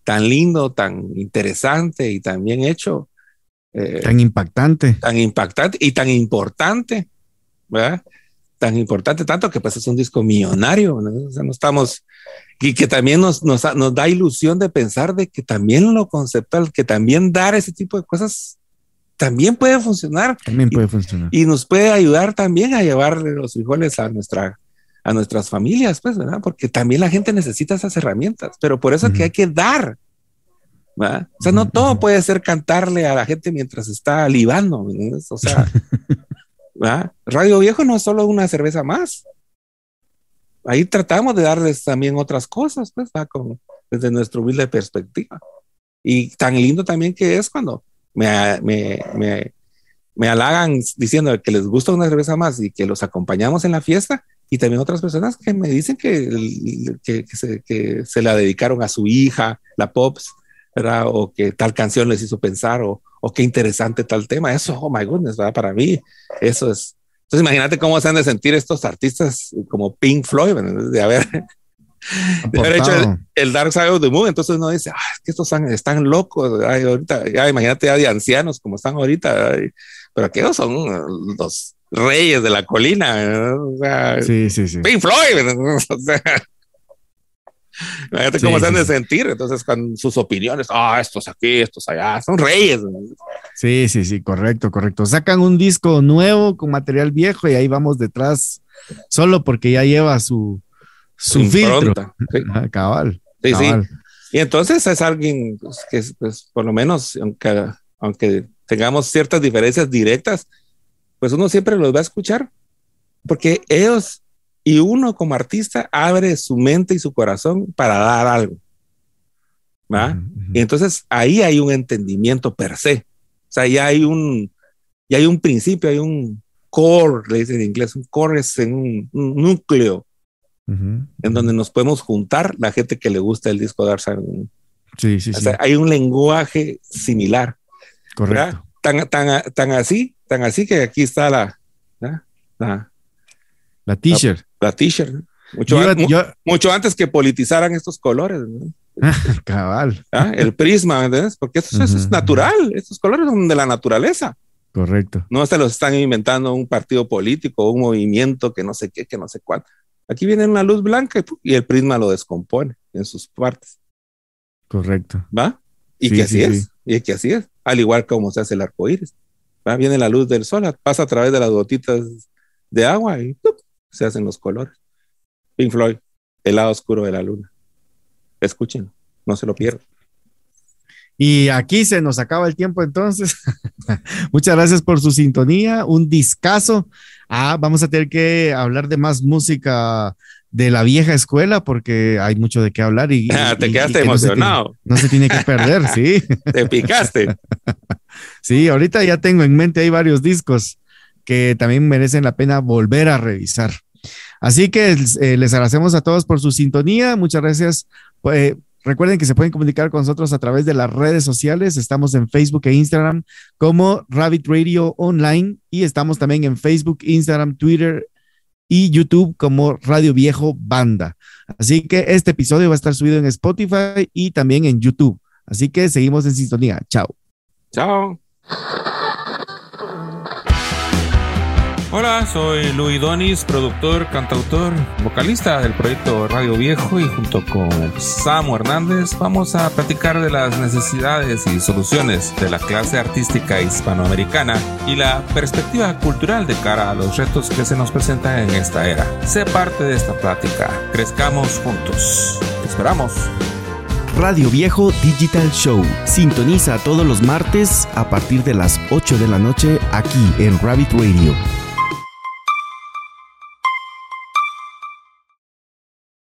tan lindo, tan interesante y tan bien hecho. Eh, tan impactante. Tan impactante y tan importante, ¿verdad? Tan importante, tanto que pues es un disco millonario, ¿no? O sea, no estamos y que también nos, nos, nos, da ilusión de pensar de que también lo conceptual, que también dar ese tipo de cosas también puede funcionar. También puede funcionar. Y nos puede ayudar también a llevar los frijoles a nuestra a nuestras familias, pues, ¿verdad? Porque también la gente necesita esas herramientas, pero por eso es que hay que dar. ¿Verdad? O sea, no todo puede ser cantarle a la gente mientras está libando, O sea, ¿verdad? Radio Viejo no es solo una cerveza más ahí tratamos de darles también otras cosas, pues, Como, desde nuestra humilde perspectiva. Y tan lindo también que es cuando me, me, me, me halagan diciendo que les gusta una cerveza más y que los acompañamos en la fiesta. Y también otras personas que me dicen que, que, se, que se la dedicaron a su hija, la Pops, ¿verdad? O que tal canción les hizo pensar, o, o qué interesante tal tema. Eso, oh my goodness, ¿verdad? Para mí, eso es, entonces imagínate cómo se han de sentir estos artistas como Pink Floyd, de haber, hecho el, Dark Side of the Moon. Entonces uno dice, ah, es que estos están, locos. ahorita, ya imagínate ya de ancianos como están ahorita. pero aquellos son los reyes de la colina. sí, sí, sí. Pink Floyd. O sea, Imagínate cómo se han de sentir. Entonces, con sus opiniones, ah, estos aquí, estos allá, son reyes. Sí, sí, sí, correcto, correcto. Sacan un disco nuevo con material viejo y ahí vamos detrás, solo porque ya lleva su, su filtro. cabal. Sí, sí. Y entonces es alguien pues, que, pues, por lo menos, aunque aunque tengamos ciertas diferencias directas, pues uno siempre los va a escuchar, porque ellos y uno como artista abre su mente y su corazón para dar algo. ¿va? Y entonces ahí hay un entendimiento per se. O sea, ya hay un, ya hay un principio, hay un core, le dicen en inglés, un core es un, un núcleo en donde nos podemos juntar la gente que le gusta el disco de Arsene. Sí, sí, sí. hay un lenguaje similar. Correcto. Tan, tan, tan, así, tan así que aquí está la, la, la t-shirt. La, t-shirt. Mucho, mucho, antes que politizaran estos colores. Cabal. ¿Ah? El prisma, ¿entiendes? Porque eso, es natural. Estos colores son de la naturaleza. Correcto. No se los están inventando un partido político, un movimiento que no sé qué, que no sé cuál. Aquí viene una luz blanca y el prisma lo descompone en sus partes. Correcto. ¿Va? Y que así es. Y que así es. Al igual como se hace el arco iris. ¿Va? Viene la luz del sol, pasa a través de las gotitas de agua y se hacen los colores. Pink Floyd, el lado oscuro de la luna. Escuchen, no se lo pierdan. Y aquí se nos acaba el tiempo entonces. Muchas gracias por su sintonía, un discazo. Ah, vamos a tener que hablar de más música de la vieja escuela porque hay mucho de qué hablar y, te quedaste emocionado. No se, tiene, que perder, sí. te picaste. sí, ahorita ya tengo en mente hay varios discos que también merecen la pena volver a revisar. Así que eh, les agradecemos a todos por su sintonía. Muchas gracias. Eh, recuerden que se pueden comunicar con nosotros a través de las redes sociales. Estamos en Facebook e Instagram como Rabbit Radio Online y estamos también en Facebook, Instagram, Twitter y YouTube como Radio Viejo Banda. Así que este episodio va a estar subido en Spotify y también en YouTube. Así que seguimos en sintonía. Chao. Chao. Hola, soy Luis Donis, productor, cantautor, vocalista del proyecto Radio Viejo y junto con Samu Hernández vamos a platicar de las necesidades y soluciones de la clase artística hispanoamericana y la perspectiva cultural de cara a los retos que se nos presentan en esta era. Sé parte de esta plática, crezcamos juntos. Te esperamos. Radio Viejo Digital Show. Sintoniza todos los martes a partir de las 8 de la noche aquí en Rabbit Radio.